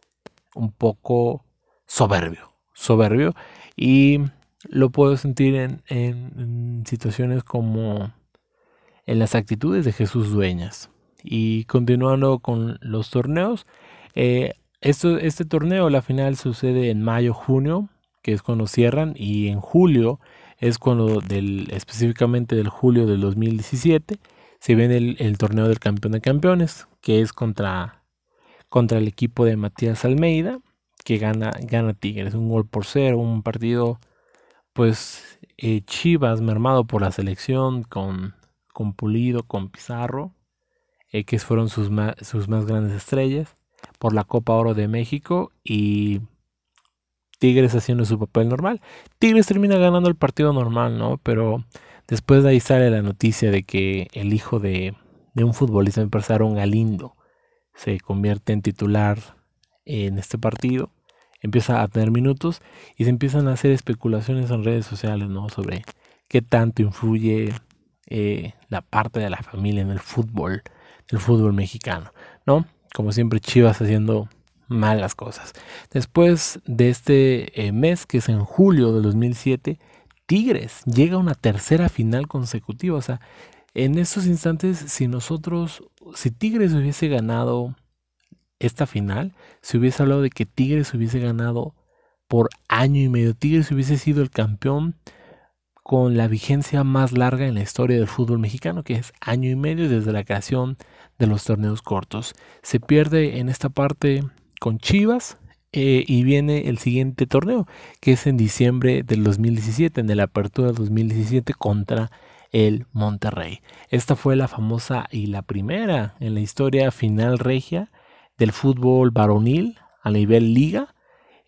un poco soberbio soberbio y lo puedo sentir en, situaciones como en las actitudes de Jesús Dueñas. Y continuando con los torneos, eh, esto, este torneo, la final sucede en mayo-junio, que es cuando cierran, y en julio es cuando, del, específicamente del julio del 2017, se viene el, el, torneo del campeón de campeones, que es contra, contra el equipo de Matías Almeida que gana, gana Tigres, un gol por cero, un partido pues eh, Chivas mermado por la selección con, con Pulido, con Pizarro, eh, que fueron sus, sus más grandes estrellas, por la Copa Oro de México y Tigres haciendo su papel normal. Tigres termina ganando el partido normal, ¿no? Pero después de ahí sale la noticia de que el hijo de, de un futbolista, un Galindo, se convierte en titular en este partido. Empieza a tener minutos y se empiezan a hacer especulaciones en redes sociales, ¿no? Sobre qué tanto influye eh, la parte de la familia en el fútbol, el fútbol mexicano, ¿no? Como siempre, Chivas haciendo malas cosas. Después de este eh, mes, que es en julio de 2007, Tigres llega a una tercera final consecutiva. O sea, en esos instantes, si nosotros, si Tigres hubiese ganado esta final, se hubiese hablado de que Tigres hubiese ganado por año y medio. Tigres hubiese sido el campeón con la vigencia más larga en la historia del fútbol mexicano, que es año y medio desde la creación de los torneos cortos. Se pierde en esta parte con Chivas eh, y viene el siguiente torneo, que es en diciembre del 2017, en la apertura del 2017 contra el Monterrey. Esta fue la famosa y la primera en la historia final regia del fútbol varonil a nivel liga.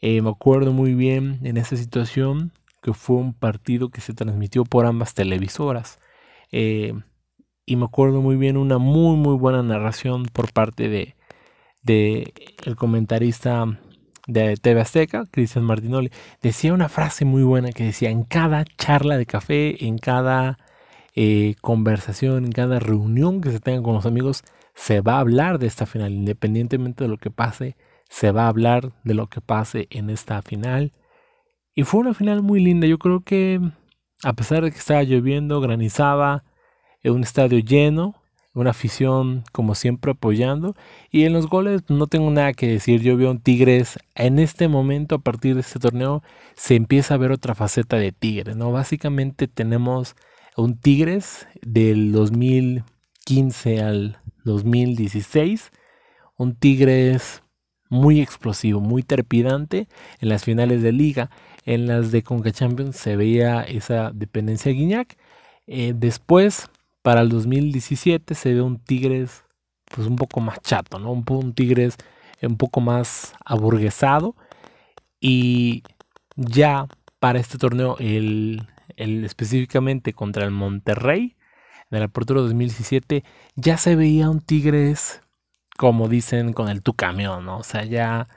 Eh, me acuerdo muy bien en esa situación que fue un partido que se transmitió por ambas televisoras. Eh, y me acuerdo muy bien una muy muy buena narración por parte de, de el comentarista de TV Azteca, Cristian Martinoli, decía una frase muy buena que decía, en cada charla de café, en cada eh, conversación, en cada reunión que se tenga con los amigos, se va a hablar de esta final, independientemente de lo que pase, se va a hablar de lo que pase en esta final. Y fue una final muy linda. Yo creo que a pesar de que estaba lloviendo, granizaba, en un estadio lleno, una afición como siempre apoyando. Y en los goles no tengo nada que decir. Yo veo un Tigres. En este momento, a partir de este torneo, se empieza a ver otra faceta de Tigres. ¿no? Básicamente tenemos un Tigres del 2015 al 2016. Un Tigres muy explosivo, muy trepidante en las finales de liga. En las de Conca Champions se veía esa dependencia de Guiñac. Eh, después, para el 2017, se ve un Tigres pues un poco más chato, ¿no? Un, un Tigres un poco más aburguesado. Y ya para este torneo, el, el específicamente contra el Monterrey, en la apertura 2017, ya se veía un Tigres, como dicen, con el tu camión, ¿no? O sea, ya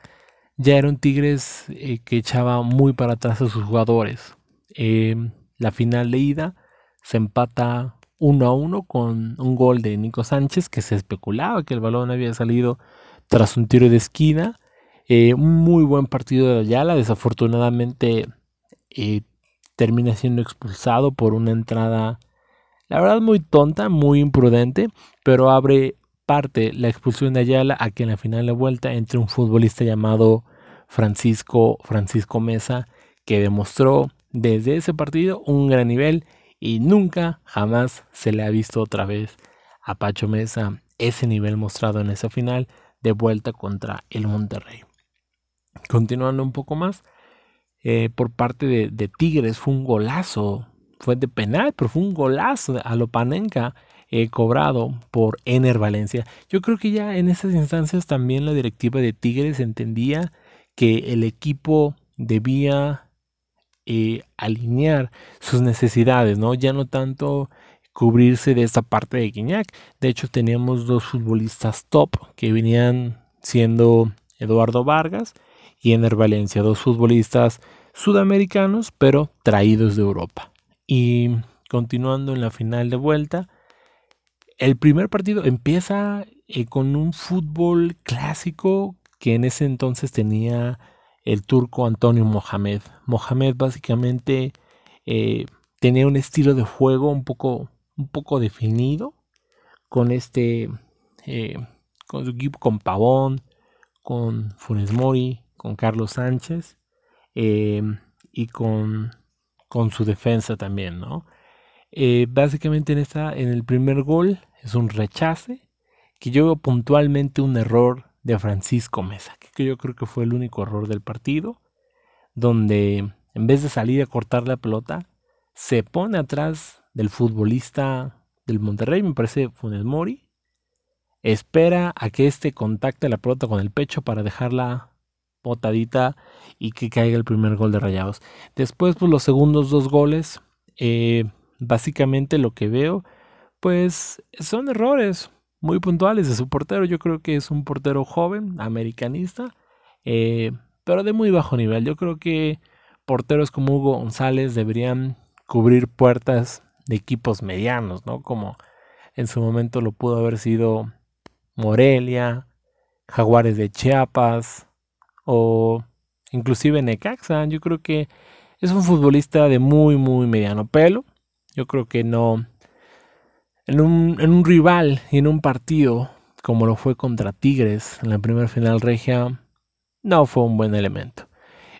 ya era un Tigres eh, que echaba muy para atrás a sus jugadores. Em, la final de ida se empata 1 a 1 con un gol de Nico Sánchez que se especulaba que el balón había salido tras un tiro de esquina. Eh, un muy buen partido de Ayala, desafortunadamente eh, termina siendo expulsado por una entrada, la verdad muy tonta, muy imprudente, pero abre parte la expulsión de Ayala a que en la final de vuelta entre un futbolista llamado Francisco, Francisco Mesa, que demostró desde ese partido un gran nivel y nunca, jamás se le ha visto otra vez a Pacho Mesa ese nivel mostrado en esa final de vuelta contra el Monterrey. Continuando un poco más, eh, por parte de, Tigres fue un golazo, fue de penal, pero fue un golazo a Lopanenka eh, cobrado por Ener Valencia. Yo creo que ya en esas instancias también la directiva de Tigres entendía que el equipo debía eh, alinear sus necesidades, ¿no? Ya no tanto cubrirse de esta parte de Guiñac. De hecho, teníamos dos futbolistas top que venían siendo Eduardo Vargas y Ener Valencia, dos futbolistas sudamericanos, pero traídos de Europa. Y continuando en la final de vuelta, el primer partido empieza eh, con un fútbol clásico que en ese entonces tenía el turco Antonio Mohamed. Mohamed básicamente eh, tenía un estilo de juego un poco, un poco definido con este, eh, con su equipo, con Pavón, con Funes Mori, con Carlos Sánchez eh, y con, con su defensa también, ¿no? básicamente en, esta, en el primer gol es un rechace que yo veo puntualmente un error de Francisco Mesa, que yo creo que fue el único error del partido, donde en vez de salir a cortar la pelota, se pone atrás del futbolista del Monterrey, me parece Funes Mori, espera a que éste contacte la pelota con el pecho para dejarla botadita y que caiga el primer gol de Rayados. Después, pues los segundos dos goles, eh, básicamente lo que veo, pues son errores muy puntuales de su portero. Yo creo que es un portero joven, americanista, eh, pero de muy bajo nivel. Yo creo que porteros como Hugo González deberían cubrir puertas de equipos medianos, ¿no? Como en su momento lo pudo haber sido Morelia, Jaguares de Chiapas o inclusive Necaxa. Yo creo que es un futbolista de muy, muy mediano pelo. Yo creo que no. En un, rival y en un partido como lo fue contra Tigres en la primera final regia, no fue un buen elemento.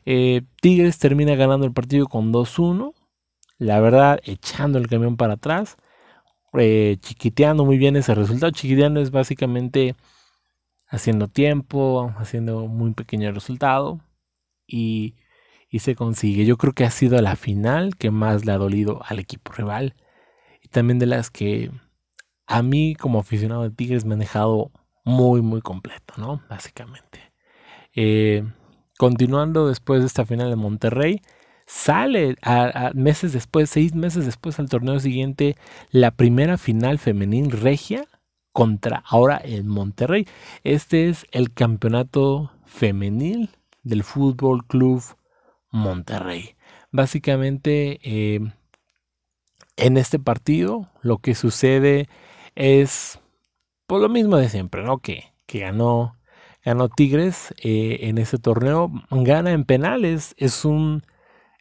Eh, Tigres termina ganando el partido con 2-1. La verdad, echando el camión para atrás. Eh, chiquiteando muy bien ese resultado. Chiquiteando es básicamente haciendo tiempo, haciendo muy pequeño resultado y, se consigue. Yo creo que ha sido la final que más le ha dolido al equipo rival y también de las que a mí como aficionado de Tigres me han dejado muy muy completo, ¿no? Básicamente. Eh, continuando después de esta final de Monterrey, sale a, meses después, seis meses después al torneo siguiente, la primera final femenil regia contra ahora el Monterrey. Este es el campeonato femenil del Fútbol Club Monterrey. Básicamente, eh, en este partido lo que sucede es por lo mismo de siempre, ¿no? Que, que ganó, ganó Tigres eh, en ese torneo, gana en penales. Es un.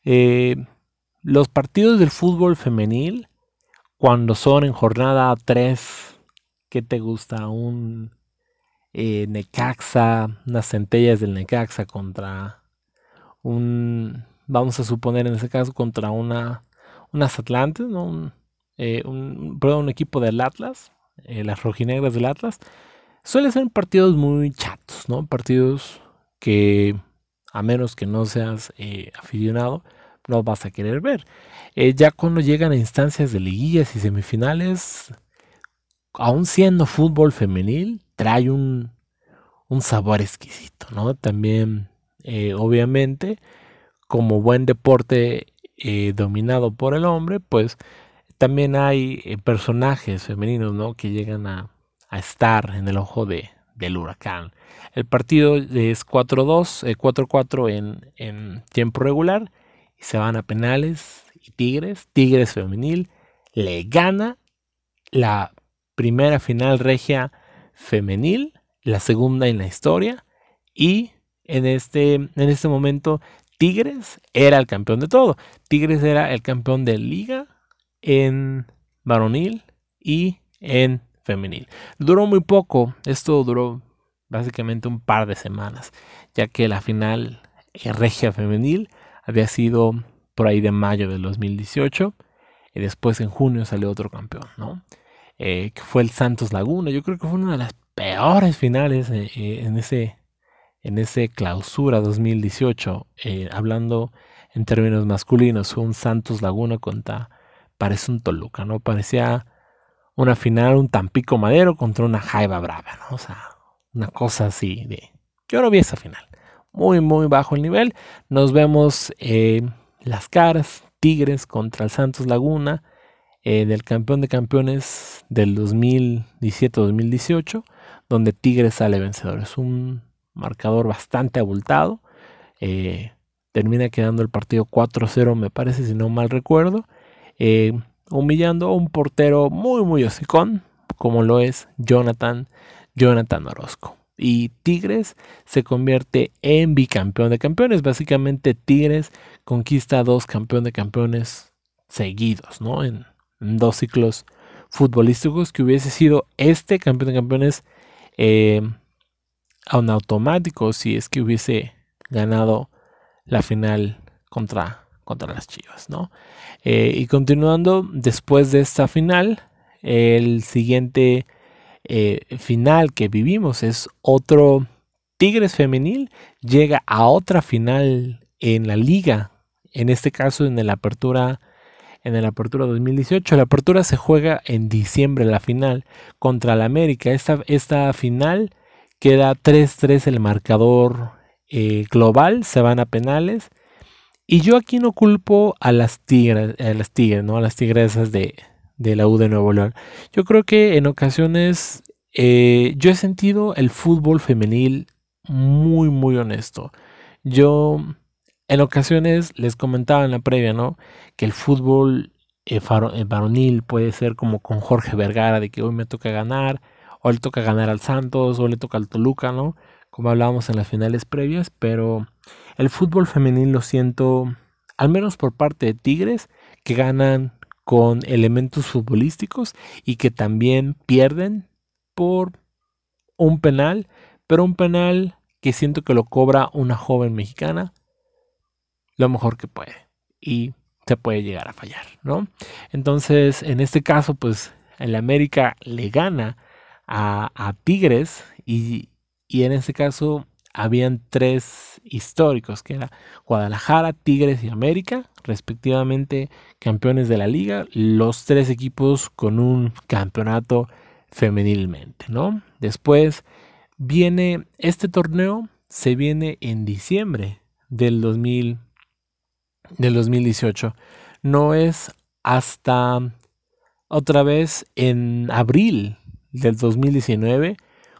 Eh, los partidos del fútbol femenil, cuando son en jornada 3 ¿Qué te gusta? Un eh, Necaxa, unas centellas del Necaxa contra un, vamos a suponer en ese caso, contra una, unas Atlantes, ¿no? un, eh, un equipo del Atlas, eh, las rojinegras del Atlas. Suelen ser partidos muy chatos, ¿no? Partidos que, a menos que no seas aficionado, no vas a querer ver. ya cuando llegan a instancias de liguillas y semifinales, aún siendo fútbol femenil, trae un, sabor exquisito, ¿no? También, eh, obviamente, como buen deporte eh, dominado por el hombre, pues también hay eh, personajes femeninos, ¿no? Que llegan a, estar en el ojo de, del huracán. El partido es 4-2, 4-4 en, en tiempo regular y se van a penales y Tigres, Tigres femenil, le gana la primera final regia femenil, la segunda en la historia y en este, en este momento Tigres era el campeón de todo. Tigres era el campeón de liga en varonil y en femenil. Duró muy poco, esto duró básicamente un par de semanas, ya que la final regia femenil había sido por ahí de mayo del 2018 y después en junio salió otro campeón, ¿no? Eh, que fue el Santos Laguna. Yo creo que fue una de las peores finales eh, eh, en ese en ese clausura 2018, hablando en términos masculinos, fue un Santos Laguna contra, parece un Toluca, ¿no? Parecía una final, un Tampico Madero contra una Jaiba Brava, ¿no? O sea, una cosa así de... Yo no vi esa final. Muy, muy bajo el nivel. Nos vemos las caras, Tigres contra el Santos Laguna. Eh, del campeón de campeones del 2017-2018, donde Tigres sale vencedor. Es un marcador bastante abultado. Eh, termina quedando el partido 4-0, me parece, si no mal recuerdo. Eh, humillando a un portero muy, muy hocicón, como lo es Jonathan, Jonathan Orozco. Y Tigres se convierte en bicampeón de campeones. Básicamente Tigres conquista dos campeones de campeones seguidos, ¿no? En, dos ciclos futbolísticos que hubiese sido este campeón de campeones eh, a un automático si es que hubiese ganado la final contra, contra las Chivas, ¿no? Eh, y continuando, después de esta final, el siguiente eh, final que vivimos es otro Tigres femenil, llega a otra final en la liga, en este caso en la apertura en el Apertura 2018. La Apertura se juega en diciembre, la final contra la América. Esta, esta final queda 3-3 el marcador eh, global, se van a penales. Y yo aquí no culpo a las tigres, a las tigres, ¿no? A las tigresas de, la U de Nuevo León. Yo creo que en ocasiones eh, yo he sentido el fútbol femenil muy, muy honesto. Yo en ocasiones les comentaba en la previa, ¿no? Que el fútbol eh, varonil puede ser como con Jorge Vergara, de que hoy me toca ganar, o le toca ganar al Santos, o le toca al Toluca, ¿no? Como hablábamos en las finales previas, pero el fútbol femenil lo siento, al menos por parte de Tigres, que ganan con elementos futbolísticos y que también pierden por un penal, pero un penal que siento que lo cobra una joven mexicana lo mejor que puede y se puede llegar a fallar, ¿no? Entonces, en este caso, pues el América le gana a, Tigres y, y en este caso habían tres históricos, que era Guadalajara, Tigres y América, respectivamente campeones de la liga, los tres equipos con un campeonato femenilmente, ¿no? Después viene este torneo, se viene en diciembre del, 2000, del 2018, no es hasta otra vez en abril del 2019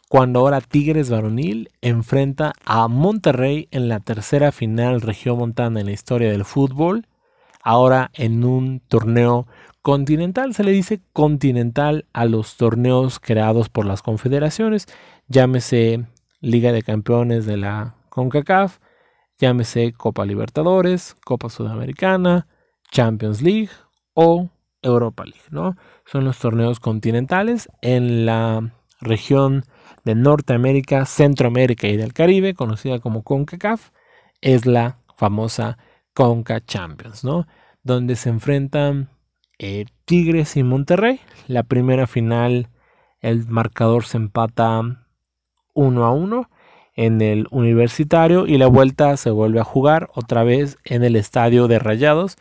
cuando ahora Tigres Varonil enfrenta a Monterrey en la tercera final regiomontana en la historia del fútbol, ahora en un torneo continental, se le dice continental a los torneos creados por las confederaciones, llámese Liga de Campeones de la CONCACAF, llámese Copa Libertadores, Copa Sudamericana, Champions League o Europa League, ¿no? Son los torneos continentales en la región de Norteamérica, Centroamérica y del Caribe, conocida como CONCACAF, es la famosa CONCA Champions, ¿no? Donde se enfrentan eh, Tigres y Monterrey. La primera final, el marcador se empata 1 a 1 en el universitario y la vuelta se vuelve a jugar otra vez en el estadio de Rayados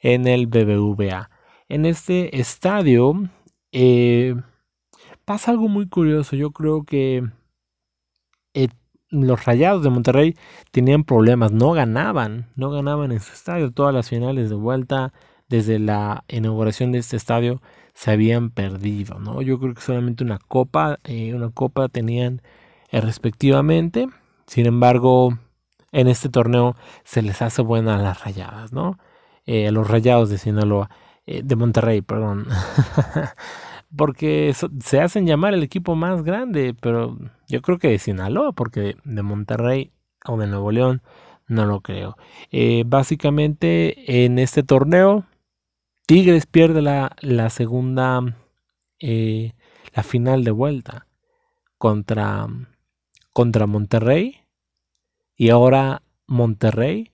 en el BBVA. En este estadio eh, pasa algo muy curioso. Yo creo que eh, los Rayados de Monterrey tenían problemas, no ganaban, no ganaban en su estadio. Todas las finales de vuelta desde la inauguración de este estadio se habían perdido, ¿no? Yo creo que solamente una copa, eh, una copa tenían eh, respectivamente. Sin embargo, en este torneo se les hace buena a las rayadas, ¿no? a los rayados de Sinaloa, de Monterrey, perdón. porque se hacen llamar el equipo más grande, pero yo creo que de Sinaloa, porque de Monterrey o de Nuevo León no lo creo. Eh, básicamente en este torneo, Tigres pierde la, segunda, eh, la final de vuelta contra, contra Monterrey y ahora Monterrey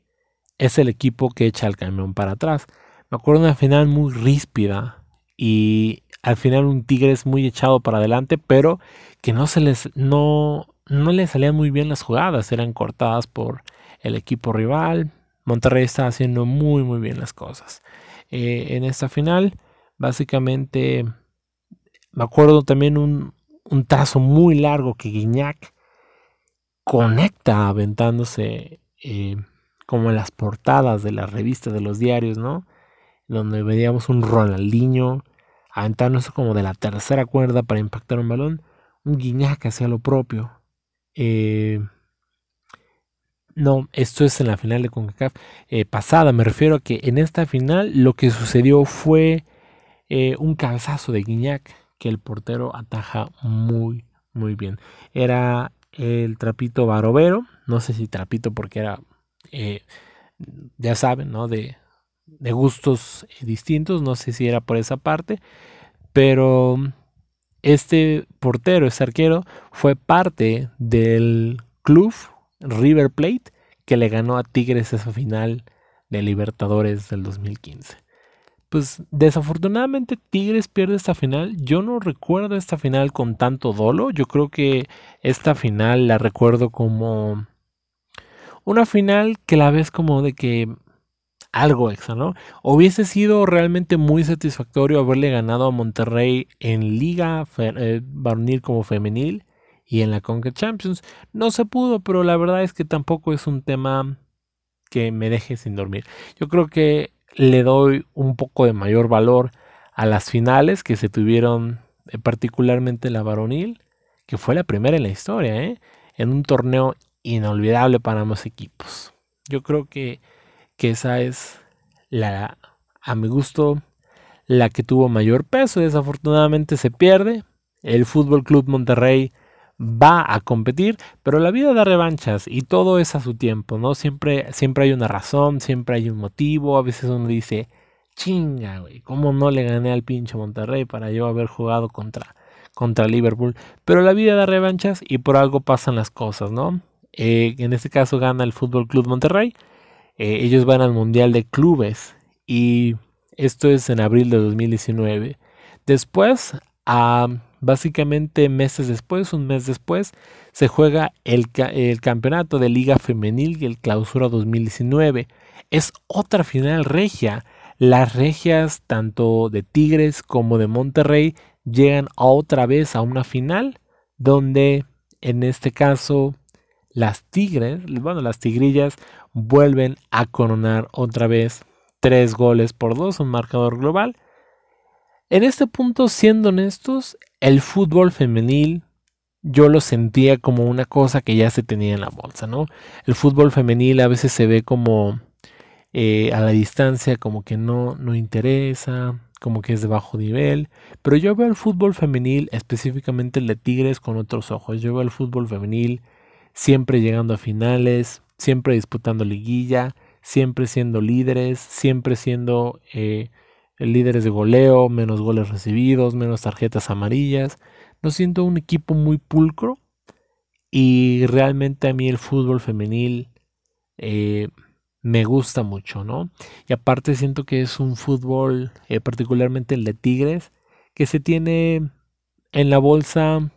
es el equipo que echa el camión para atrás. Me acuerdo una final muy ríspida y al final un Tigres muy echado para adelante, pero que no se les no, no le salían muy bien las jugadas, eran cortadas por el equipo rival. Monterrey está haciendo muy muy bien las cosas. Eh, en esta final, básicamente, me acuerdo también un, un trazo muy largo que Guiñac conecta aventándose eh, como en las portadas de las revistas de los diarios, ¿no? Donde veíamos un Ronaldinho aventándose como de la tercera cuerda para impactar un balón, un Guiñac hacia lo propio. Eh, no, esto es en la final de CONCACAF eh, pasada. Me refiero a que en esta final lo que sucedió fue eh, un cabezazo de Guiñac que el portero ataja muy, muy bien. Era el trapito Barovero. No sé si trapito porque era, ya saben, ¿no? De, de gustos eh, distintos, no sé si era por esa parte, pero este portero, este arquero, fue parte del club River Plate que le ganó a Tigres esa final de Libertadores del 2015. Pues desafortunadamente Tigres pierde esta final. Yo no recuerdo esta final con tanto dolo. Yo creo que esta final la recuerdo como una final que la ves como de que algo extra, ¿no? Hubiese sido realmente muy satisfactorio haberle ganado a Monterrey en liga eh, varonil como femenil y en la Conca Champions. No se pudo, pero la verdad es que tampoco es un tema que me deje sin dormir. Yo creo que le doy un poco de mayor valor a las finales que se tuvieron, eh, particularmente la varonil, que fue la primera en la historia, ¿eh? en un torneo inolvidable para ambos equipos. Yo creo que, que esa es la, a mi gusto, la que tuvo mayor peso. Desafortunadamente se pierde. El Fútbol Club Monterrey va a competir, pero la vida da revanchas y todo es a su tiempo, ¿no? Siempre, siempre hay una razón, siempre hay un motivo. A veces uno dice, chinga, güey, ¿cómo no le gané al pinche Monterrey para yo haber jugado contra, contra Liverpool? Pero la vida da revanchas y por algo pasan las cosas, ¿no? Eh, en este caso gana el Fútbol Club Monterrey. Eh, ellos van al Mundial de Clubes y esto es en abril de 2019. Después, básicamente meses después, un mes después, se juega el, el campeonato de Liga Femenil y el Clausura 2019. Es otra final regia. Las regias, tanto de Tigres como de Monterrey, llegan otra vez a una final donde en este caso las Tigres, bueno, las Tigrillas vuelven a coronar otra vez tres goles por dos, un marcador global. En este punto, siendo honestos, el fútbol femenil yo lo sentía como una cosa que ya se tenía en la bolsa, ¿no? El fútbol femenil a veces se ve como eh, a la distancia, como que no, no interesa, como que es de bajo nivel, pero yo veo el fútbol femenil, específicamente el de Tigres, con otros ojos. Yo veo el fútbol femenil siempre llegando a finales, siempre disputando liguilla, siempre siendo líderes, siempre siendo eh, líderes de goleo, menos goles recibidos, menos tarjetas amarillas. No siento un equipo muy pulcro y realmente a mí el fútbol femenil eh, me gusta mucho, ¿no? Y aparte siento que es un fútbol, eh, particularmente el de Tigres, que se tiene en la bolsa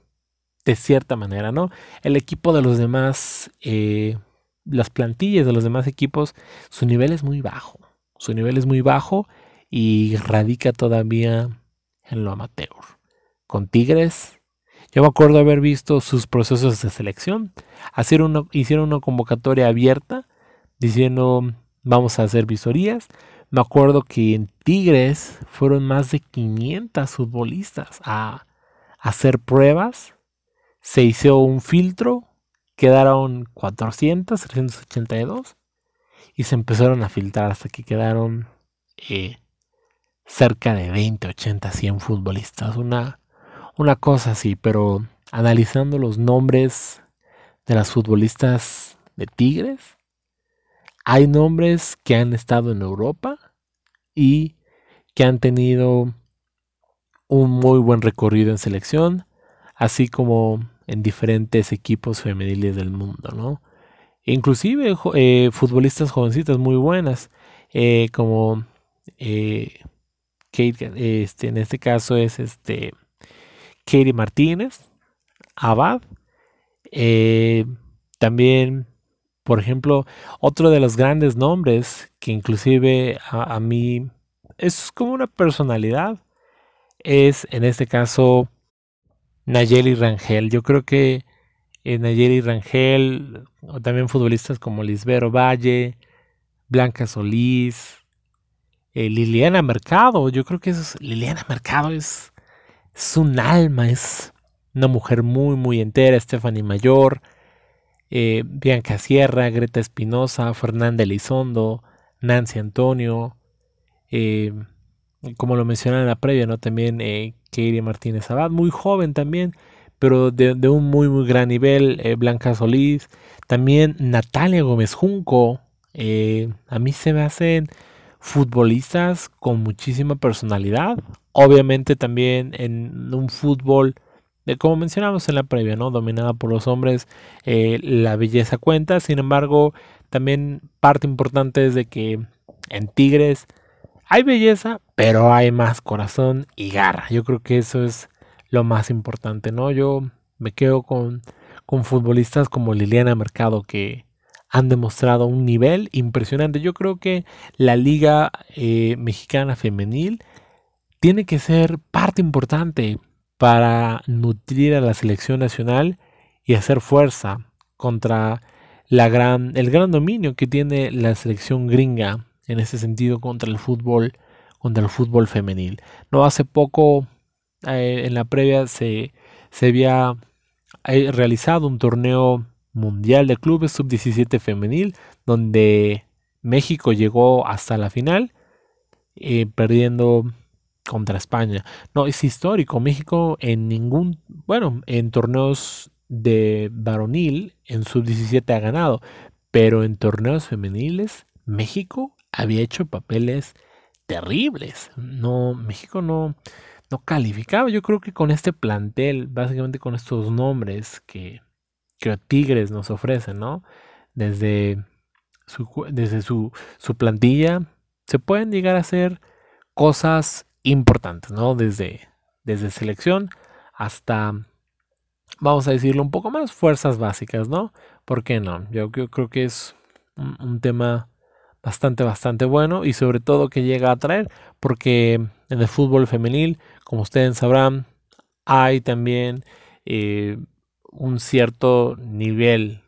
de cierta manera, ¿no? El equipo de los demás las plantillas de los demás equipos, su nivel es muy bajo. Su nivel es muy bajo y radica todavía en lo amateur. Con Tigres, yo me acuerdo haber visto sus procesos de selección. hicieron una convocatoria abierta diciendo vamos a hacer visorías. Me acuerdo que en Tigres fueron más de 500 futbolistas a hacer pruebas. Se hizo un filtro quedaron 400, 382 y se empezaron a filtrar hasta que quedaron eh, cerca de 20, 80, 100 futbolistas. Una, una cosa así, pero analizando los nombres de las futbolistas de Tigres, hay nombres que han estado en Europa y que han tenido un muy buen recorrido en selección, así como en diferentes equipos femeniles del mundo, ¿no? Inclusive eh, futbolistas jovencitas muy buenas, eh, como eh, Kate, este, en este caso es este Katie Martínez, Abad, también, por ejemplo, otro de los grandes nombres que inclusive a, a mí es como una personalidad, es en este caso Nayeli Rangel. Yo creo que eh, Nayeli Rangel, o también futbolistas como Lisbero Valle, Blanca Solís, eh, Liliana Mercado. Yo creo que es, Liliana Mercado es, es un alma, es una mujer muy, muy entera. Stephanie Mayor, eh, Bianca Sierra, Greta Espinosa, Fernanda Elizondo, Nancy Antonio. Como lo mencioné en la previa, ¿no? También Katie Martínez Abad, muy joven también, pero de, un muy, muy gran nivel. Eh, Blanca Solís, también Natalia Gómez Junco. Eh, a mí se me hacen futbolistas con muchísima personalidad. Obviamente también en un fútbol, de, como mencionamos en la previa, ¿no? Dominada por los hombres, eh, la belleza cuenta. Sin embargo, también parte importante es de que en Tigres hay belleza, pero hay más corazón y garra. Yo creo que eso es lo más importante, ¿no? Yo me quedo con, con futbolistas como Liliana Mercado que han demostrado un nivel impresionante. Yo creo que la liga eh, mexicana femenil tiene que ser parte importante para nutrir a la selección nacional y hacer fuerza contra el gran dominio que tiene la selección gringa en ese sentido contra el fútbol, contra el fútbol femenil. No hace poco eh, en la previa se, se había eh, realizado un torneo mundial de clubes sub-17 femenil donde México llegó hasta la final eh, perdiendo contra España. No, es histórico. México en ningún, bueno, en torneos de varonil en sub-17 ha ganado, pero en torneos femeniles México había hecho papeles terribles. No, México no, no calificaba. Yo creo que con este plantel, básicamente con estos nombres que, que Tigres nos ofrece, ¿no? Desde su, desde su, su plantilla, se pueden llegar a hacer cosas importantes, ¿no? Desde, desde selección hasta, vamos a decirlo un poco más, fuerzas básicas, ¿no? ¿Por qué no? Yo, creo que es un, tema bastante, bastante bueno y sobre todo que llega a traer, porque en el fútbol femenil, como ustedes sabrán, hay también eh, un cierto nivel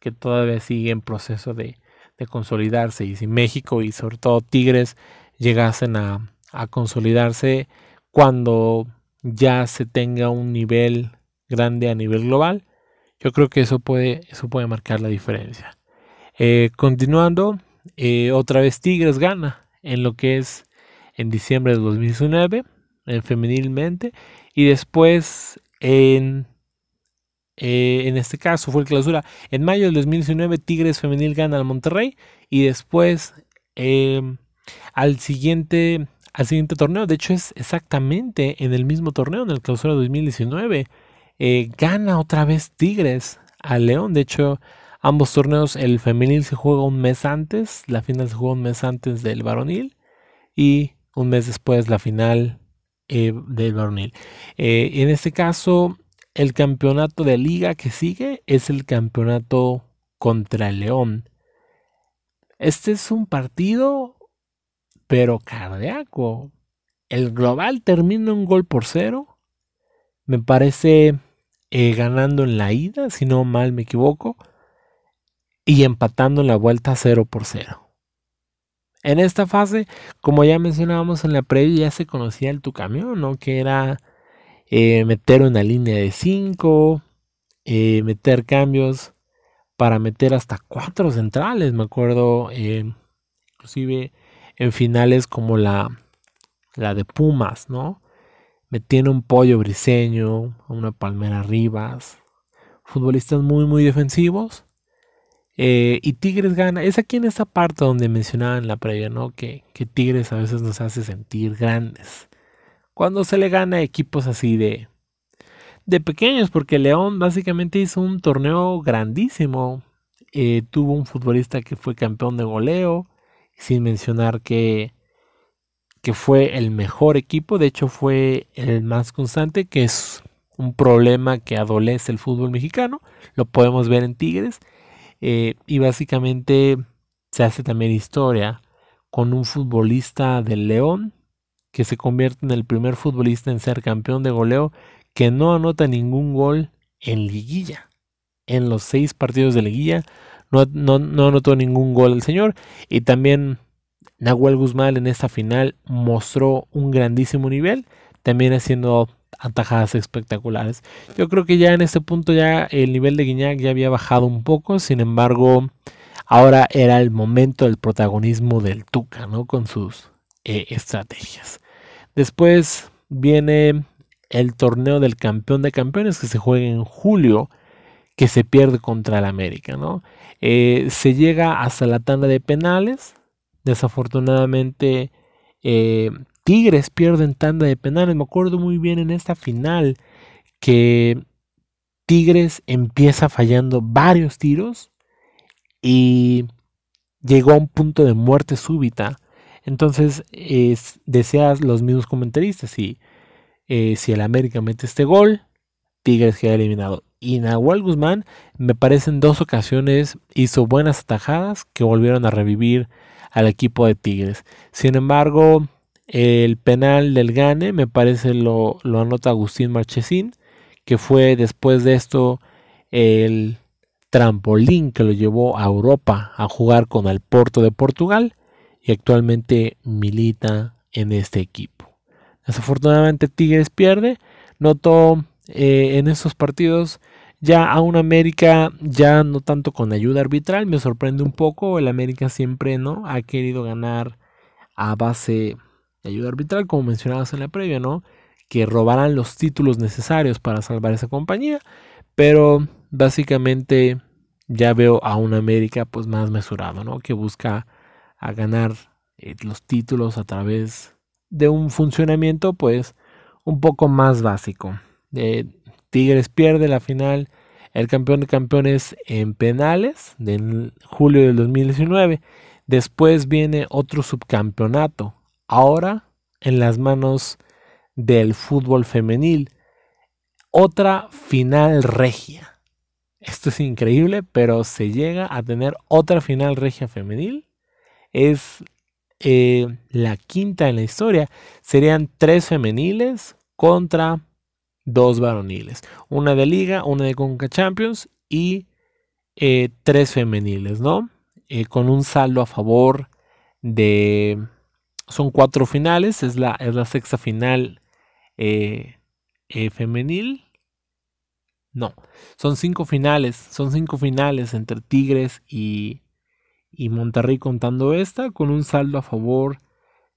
que todavía sigue en proceso de, consolidarse y si México y sobre todo Tigres llegasen a, a consolidarse cuando ya se tenga un nivel grande a nivel global, yo creo que eso puede, eso puede marcar la diferencia. Eh, continuando, eh, otra vez Tigres gana en lo que es en diciembre de 2019, en femenilmente, y después en, eh, en este caso fue el clausura. En mayo del 2019 Tigres femenil gana al Monterrey y después al siguiente al siguiente torneo. De hecho, es exactamente en el mismo torneo, en el clausura 2019. Eh, gana otra vez Tigres al León. De hecho, ambos torneos, el femenil se juega un mes antes, la final se juega un mes antes del varonil y un mes después la final eh, del varonil. Eh, en este caso, el campeonato de liga que sigue es el campeonato contra el León. Este es un partido pero cardíaco. El global termina un gol por cero. Me parece eh, ganando en la ida, si no mal me equivoco. Y empatando en la vuelta 0 por 0. En esta fase, como ya mencionábamos en la previa, ya se conocía el tu camión, ¿no? Que era eh, meter una línea de 5, eh, meter cambios para meter hasta cuatro centrales, me acuerdo. inclusive en finales como la, la de Pumas, ¿no? Metiendo un pollo briseño, una palmera Rivas, futbolistas muy, muy defensivos. Eh, y Tigres gana. Es aquí en esta parte donde mencionaba en la previa, ¿no? Que, que, Tigres a veces nos hace sentir grandes. Cuando se le gana a equipos así de, de pequeños, porque León básicamente hizo un torneo grandísimo. Eh, tuvo un futbolista que fue campeón de goleo sin mencionar que, que fue el mejor equipo, de hecho fue el más constante, que es un problema que adolece el fútbol mexicano, lo podemos ver en Tigres, eh, y básicamente se hace también historia con un futbolista del León que se convierte en el primer futbolista en ser campeón de goleo que no anota ningún gol en liguilla. En los seis partidos de liguilla no, no, anotó ningún gol el señor. Y también Nahuel Guzmán en esta final mostró un grandísimo nivel, también haciendo atajadas espectaculares. Yo creo que ya en este punto ya el nivel de Guiñac ya había bajado un poco, sin embargo, ahora era el momento del protagonismo del Tuca, ¿no? Con sus eh, estrategias. Después viene el torneo del campeón de campeones que se juega en julio, que se pierde contra el América, ¿no? Eh, se llega hasta la tanda de penales. Desafortunadamente, eh, Tigres pierden tanda de penales. Me acuerdo muy bien en esta final que Tigres empieza fallando varios tiros y llegó a un punto de muerte súbita. Entonces, deseas los mismos comentaristas. Si, eh, si el América mete este gol, Tigres queda eliminado y Nahuel Guzmán me parece en dos ocasiones hizo buenas atajadas que volvieron a revivir al equipo de Tigres. Sin embargo, el penal del Gane me parece lo, lo anota Agustín Marchesín, que fue después de esto el trampolín que lo llevó a Europa a jugar con el Porto de Portugal y actualmente milita en este equipo. Desafortunadamente Tigres pierde. Notó eh, en estos partidos ya a un América, ya no tanto con ayuda arbitral, me sorprende un poco. El América siempre no ha querido ganar a base ayuda arbitral, como mencionabas en la previa, ¿no? Que robarán los títulos necesarios para salvar esa compañía. Pero básicamente ya veo a un América pues más mesurado, ¿no? Que busca a ganar eh, los títulos a través de un funcionamiento pues un poco más básico. Eh, Tigres pierde la final, el campeón de campeones en penales de julio del 2019. Después viene otro subcampeonato, ahora en las manos del fútbol femenil. Otra final regia. Esto es increíble, pero se llega a tener otra final regia femenil. Es eh, la quinta en la historia. Serían tres femeniles contra dos varoniles. Una de liga, una de Conca Champions y eh, tres femeniles, ¿no? Eh, con un saldo a favor de... Son cuatro finales, es la, es la sexta final femenil. No, son cinco finales, son cinco finales entre Tigres y, y Monterrey contando esta con un saldo a favor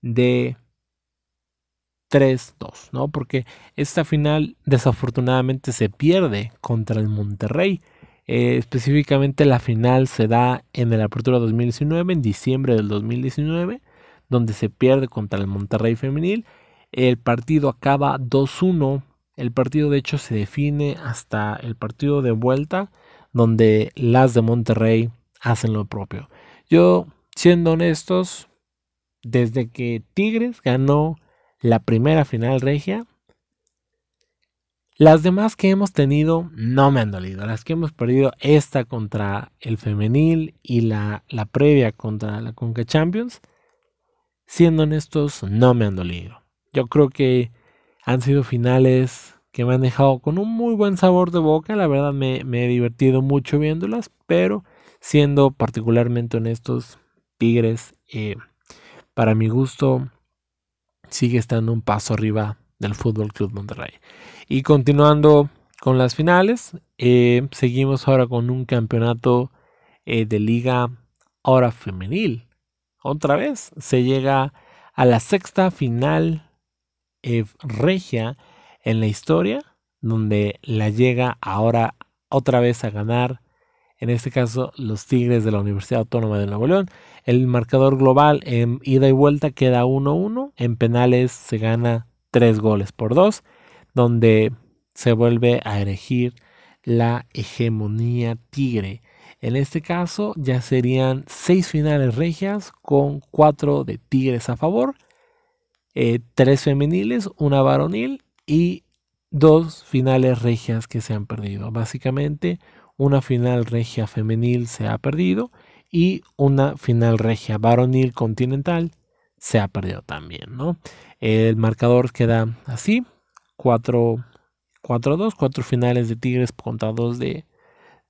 de 3-2, ¿no? Porque esta final desafortunadamente se pierde contra el Monterrey. Eh, específicamente la final se da en el Apertura 2019, en diciembre del 2019, donde se pierde contra el Monterrey femenil. El partido acaba 2-1. El partido de hecho se define hasta el partido de vuelta, donde las de Monterrey hacen lo propio. Yo, siendo honestos, desde que Tigres ganó la primera final regia, las demás que hemos tenido no me han dolido. Las que hemos perdido, esta contra el femenil y la, la previa contra la Conca Champions, siendo honestos, no me han dolido. Yo creo que han sido finales que me han dejado con un muy buen sabor de boca. La verdad me, he divertido mucho viéndolas, pero siendo particularmente honestos, Tigres, eh, para mi gusto, sigue estando un paso arriba del Fútbol Club Monterrey. Y continuando con las finales, eh, seguimos ahora con un campeonato eh, de liga ahora femenil. Otra vez se llega a la sexta final regia en la historia, donde la llega ahora otra vez a ganar en este caso los Tigres de la Universidad Autónoma de Nuevo León. El marcador global en ida y vuelta queda 1-1, en penales se gana 3 goles por 2, donde se vuelve a elegir la hegemonía tigre. En este caso ya serían 6 finales regias con 4 de Tigres a favor, 3 eh, femeniles, una varonil y 2 finales regias que se han perdido. Básicamente una final regia femenil se ha perdido y una final regia varonil continental se ha perdido también, ¿no? El marcador queda así, 4-2, cuatro finales de Tigres contra dos de,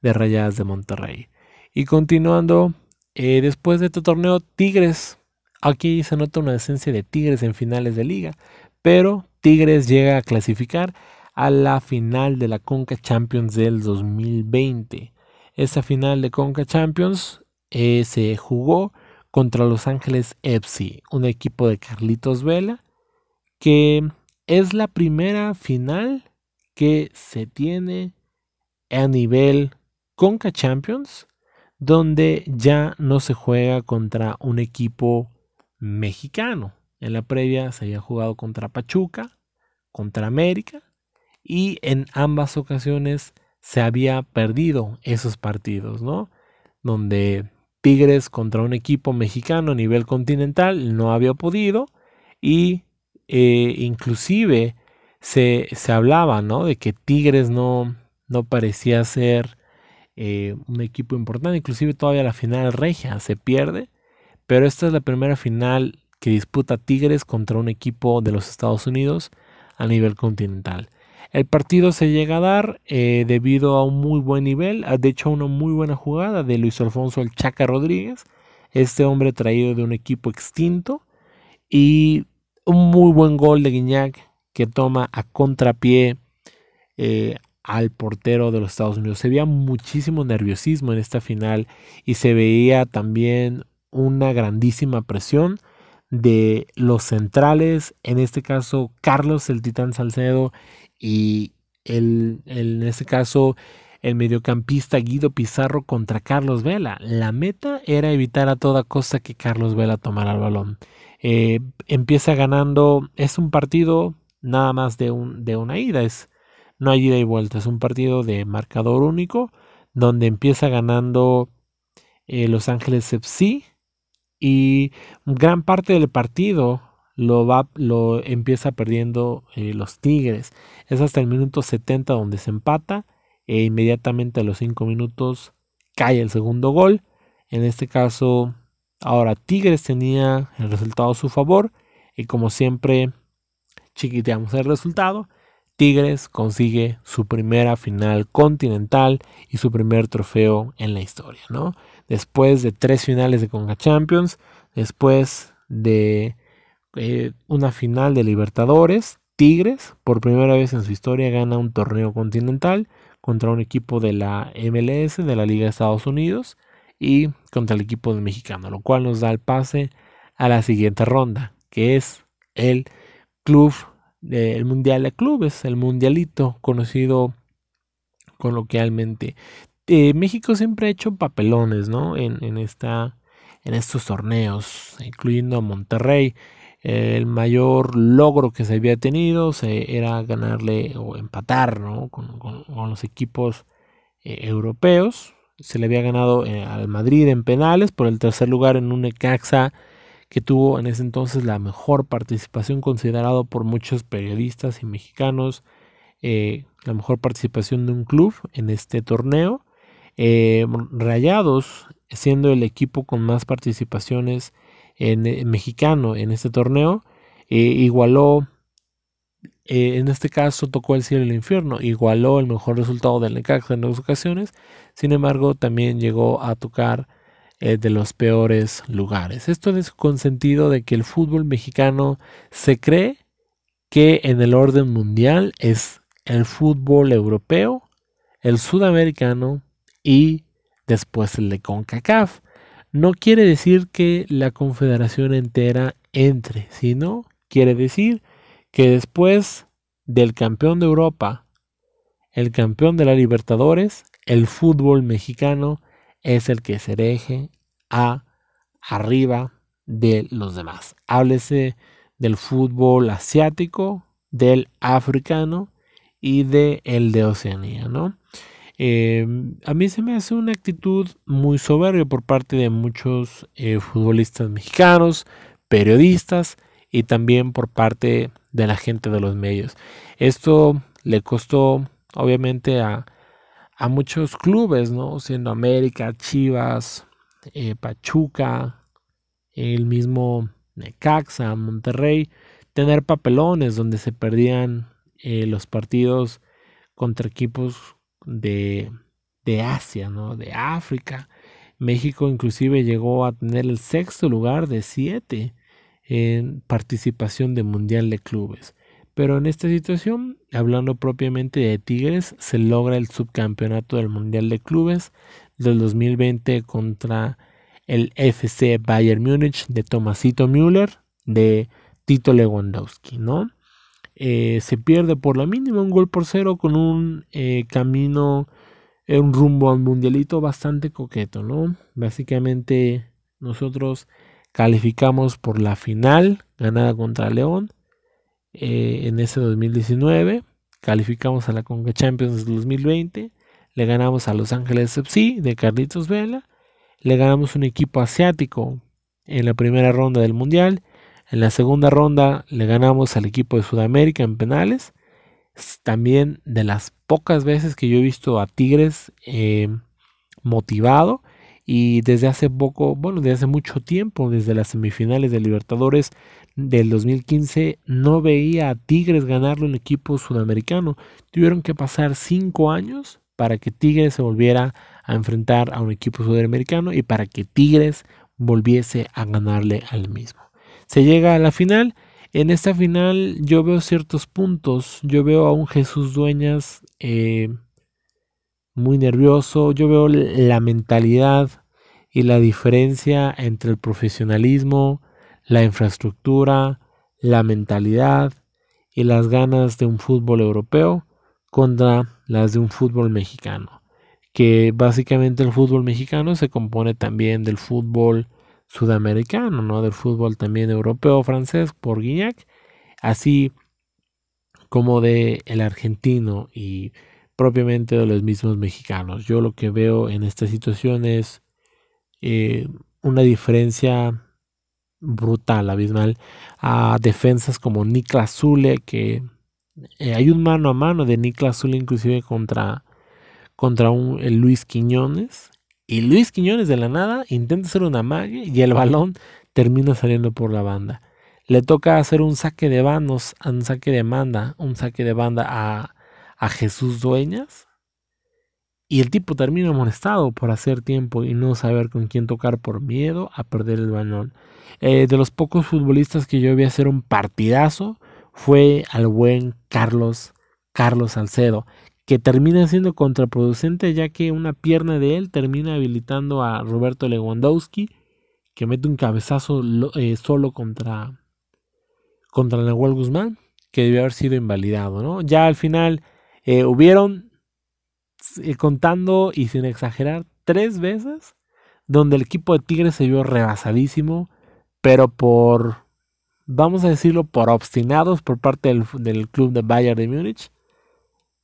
de Rayadas de Monterrey. Y continuando, eh, después de este torneo, Tigres, aquí se nota una esencia de Tigres en finales de liga, pero Tigres llega a clasificar a la final de la Conca Champions del 2020. Esta final de Conca Champions eh, se jugó contra Los Ángeles FC, un equipo de Carlitos Vela, que es la primera final que se tiene a nivel Conca Champions, donde ya no se juega contra un equipo mexicano. En la previa se había jugado contra Pachuca, contra América y en ambas ocasiones se había perdido esos partidos, ¿no? Donde Tigres contra un equipo mexicano a nivel continental no había podido y eh, inclusive se, hablaba, ¿no? De que Tigres no, no parecía ser eh, un equipo importante, inclusive todavía la final regia se pierde, pero esta es la primera final que disputa Tigres contra un equipo de los Estados Unidos a nivel continental. El partido se llega a dar eh, debido a un muy buen nivel, de hecho una muy buena jugada de Luis Alfonso El Chaca Rodríguez, este hombre traído de un equipo extinto, y un muy buen gol de Guiñac que toma a contrapié eh, al portero de los Estados Unidos. Se veía muchísimo nerviosismo en esta final y se veía también una grandísima presión de los centrales, en este caso Carlos el Titán Salcedo y el, en este caso el mediocampista Guido Pizarro contra Carlos Vela. La meta era evitar a toda costa que Carlos Vela tomara el balón. Eh, empieza ganando, es un partido nada más de, un, de una ida, es, no hay ida y vuelta, es un partido de marcador único donde empieza ganando eh, Los Ángeles FC y gran parte del partido lo, va, lo empieza perdiendo eh, los Tigres. Es hasta el minuto 70 donde se empata e inmediatamente a los 5 minutos cae el segundo gol. En este caso Ahora Tigres tenía el resultado a su favor y como siempre chiquiteamos el resultado. Tigres consigue su primera final continental y su primer trofeo en la historia, ¿no? Después de tres finales de Conga Champions, después de eh, una final de Libertadores, Tigres por primera vez en su historia gana un torneo continental contra un equipo de la MLS, de la Liga de Estados Unidos y contra el equipo mexicano, lo cual nos da el pase a la siguiente ronda, que es el club, el mundial de clubes, el mundialito conocido coloquialmente. Eh, México siempre ha hecho papelones, ¿no? En, esta, en estos torneos, incluyendo a Monterrey. el mayor logro que se había tenido se, era ganarle o empatar ¿no? con, los equipos eh, europeos se le había ganado eh, al Madrid en penales por el tercer lugar en un Necaxa que tuvo en ese entonces la mejor participación considerado por muchos periodistas y mexicanos, eh, la mejor participación de un club en este torneo. Eh, Rayados, siendo el equipo con más participaciones en, mexicano en este torneo, igualó eh, en este caso tocó el cielo y el infierno, igualó el mejor resultado del Necaxa en dos ocasiones, sin embargo también llegó a tocar eh, de los peores lugares. Esto es con sentido de que el fútbol mexicano se cree que en el orden mundial es el fútbol europeo, el sudamericano y después el de CONCACAF. No quiere decir que la confederación entera entre, sino quiere decir que después del campeón de Europa, el campeón de la Libertadores, el fútbol mexicano es el que se eje a arriba de los demás. Háblese del fútbol asiático, del africano y del el de Oceanía, ¿no? Eh, a mí se me hace una actitud muy soberbia por parte de muchos eh, futbolistas mexicanos, periodistas y también por parte de la gente de los medios. Esto le costó obviamente a, muchos clubes, ¿no? Siendo América, Chivas, eh, Pachuca, el mismo Necaxa, Monterrey, tener papelones donde se perdían eh, los partidos contra equipos de, de Asia, ¿no? De África. México inclusive llegó a tener el sexto lugar de siete en participación de Mundial de Clubes. Pero en esta situación, hablando propiamente de Tigres, se logra el subcampeonato del Mundial de Clubes del 2020 contra el FC Bayern Múnich de Tomasito Müller, de Tito Lewandowski, ¿no? Eh, se pierde por la mínima un gol por cero con un eh, camino, eh, un rumbo al mundialito bastante coqueto, ¿no? Básicamente nosotros Calificamos por la final ganada contra León eh, en ese 2019. Calificamos a la Conga Champions 2020. Le ganamos a Los Ángeles FC de Carlitos Vela. Le ganamos un equipo asiático en la primera ronda del Mundial. En la segunda ronda le ganamos al equipo de Sudamérica en penales. También de las pocas veces que yo he visto a Tigres eh, motivado y desde hace poco, bueno, desde hace mucho tiempo, desde las semifinales de Libertadores, del 2015 no veía a Tigres ganarlo en equipo sudamericano. Tuvieron que pasar cinco años para que Tigres se volviera a enfrentar a un equipo sudamericano y para que Tigres volviese a ganarle al mismo. Se llega a la final. En esta final yo veo ciertos puntos. Yo veo a un Jesús Dueñas eh, muy nervioso. Yo veo la mentalidad y la diferencia entre el profesionalismo, la infraestructura, la mentalidad y las ganas de un fútbol europeo contra las de un fútbol mexicano. Que básicamente el fútbol mexicano se compone también del fútbol sudamericano, ¿no? Del fútbol también europeo, francés, por Guignac, así como de el argentino y propiamente de los mismos mexicanos. Yo lo que veo en esta situación es eh, una diferencia brutal, abismal, a defensas como Niklas Zule, que eh, hay un mano a mano de Niklas Zule inclusive contra, contra un, Luis Quiñones, y Luis Quiñones de la nada intenta hacer una magia y el balón termina saliendo por la banda. Le toca hacer un saque de bandos, un saque de banda, un saque de banda a, a Jesús Dueñas, y el tipo termina amonestado por hacer tiempo y no saber con quién tocar por miedo a perder el balón. Eh, de los pocos futbolistas que yo vi hacer un partidazo fue al buen Carlos, Carlos Salcedo, que termina siendo contraproducente ya que una pierna de él termina habilitando a Roberto Lewandowski, que mete un cabezazo eh, solo contra, contra Nahuel Guzmán, que debió haber sido invalidado. ¿no? Ya al final eh, hubieron contando y sin exagerar, tres veces donde el equipo de Tigres se vio rebasadísimo, pero por, vamos a decirlo, por obstinados por parte del, club de Bayern de Múnich,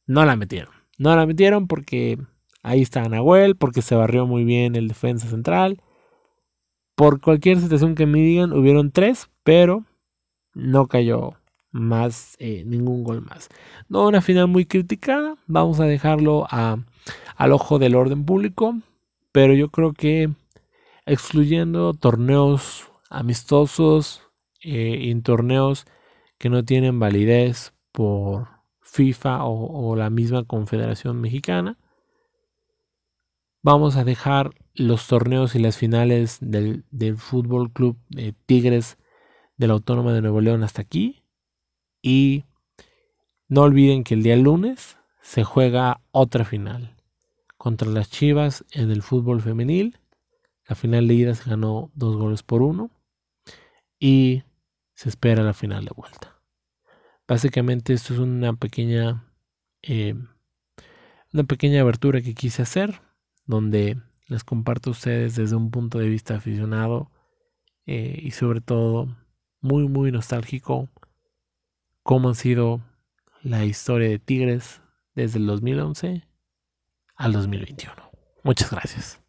no la metieron. No la metieron porque ahí está Nahuel, porque se barrió muy bien el defensa central. Por cualquier situación que me digan, hubieron tres, pero no cayó más, eh, ningún gol más. No una final muy criticada, vamos a dejarlo a, al ojo del orden público, pero yo creo que excluyendo torneos amistosos eh, y torneos que no tienen validez por FIFA o, la misma Confederación Mexicana, vamos a dejar los torneos y las finales del, del Fútbol Club Tigres de la Autónoma de Nuevo León hasta aquí. Y no olviden que el día lunes se juega otra final contra las Chivas en el fútbol femenil. La final de ida se ganó dos goles por uno y se espera la final de vuelta. Básicamente esto es una pequeña eh, una pequeña abertura que quise hacer donde les comparto a ustedes desde un punto de vista aficionado eh, y sobre todo muy muy nostálgico cómo ha sido la historia de Tigres desde el 2011 al 2021. Muchas gracias.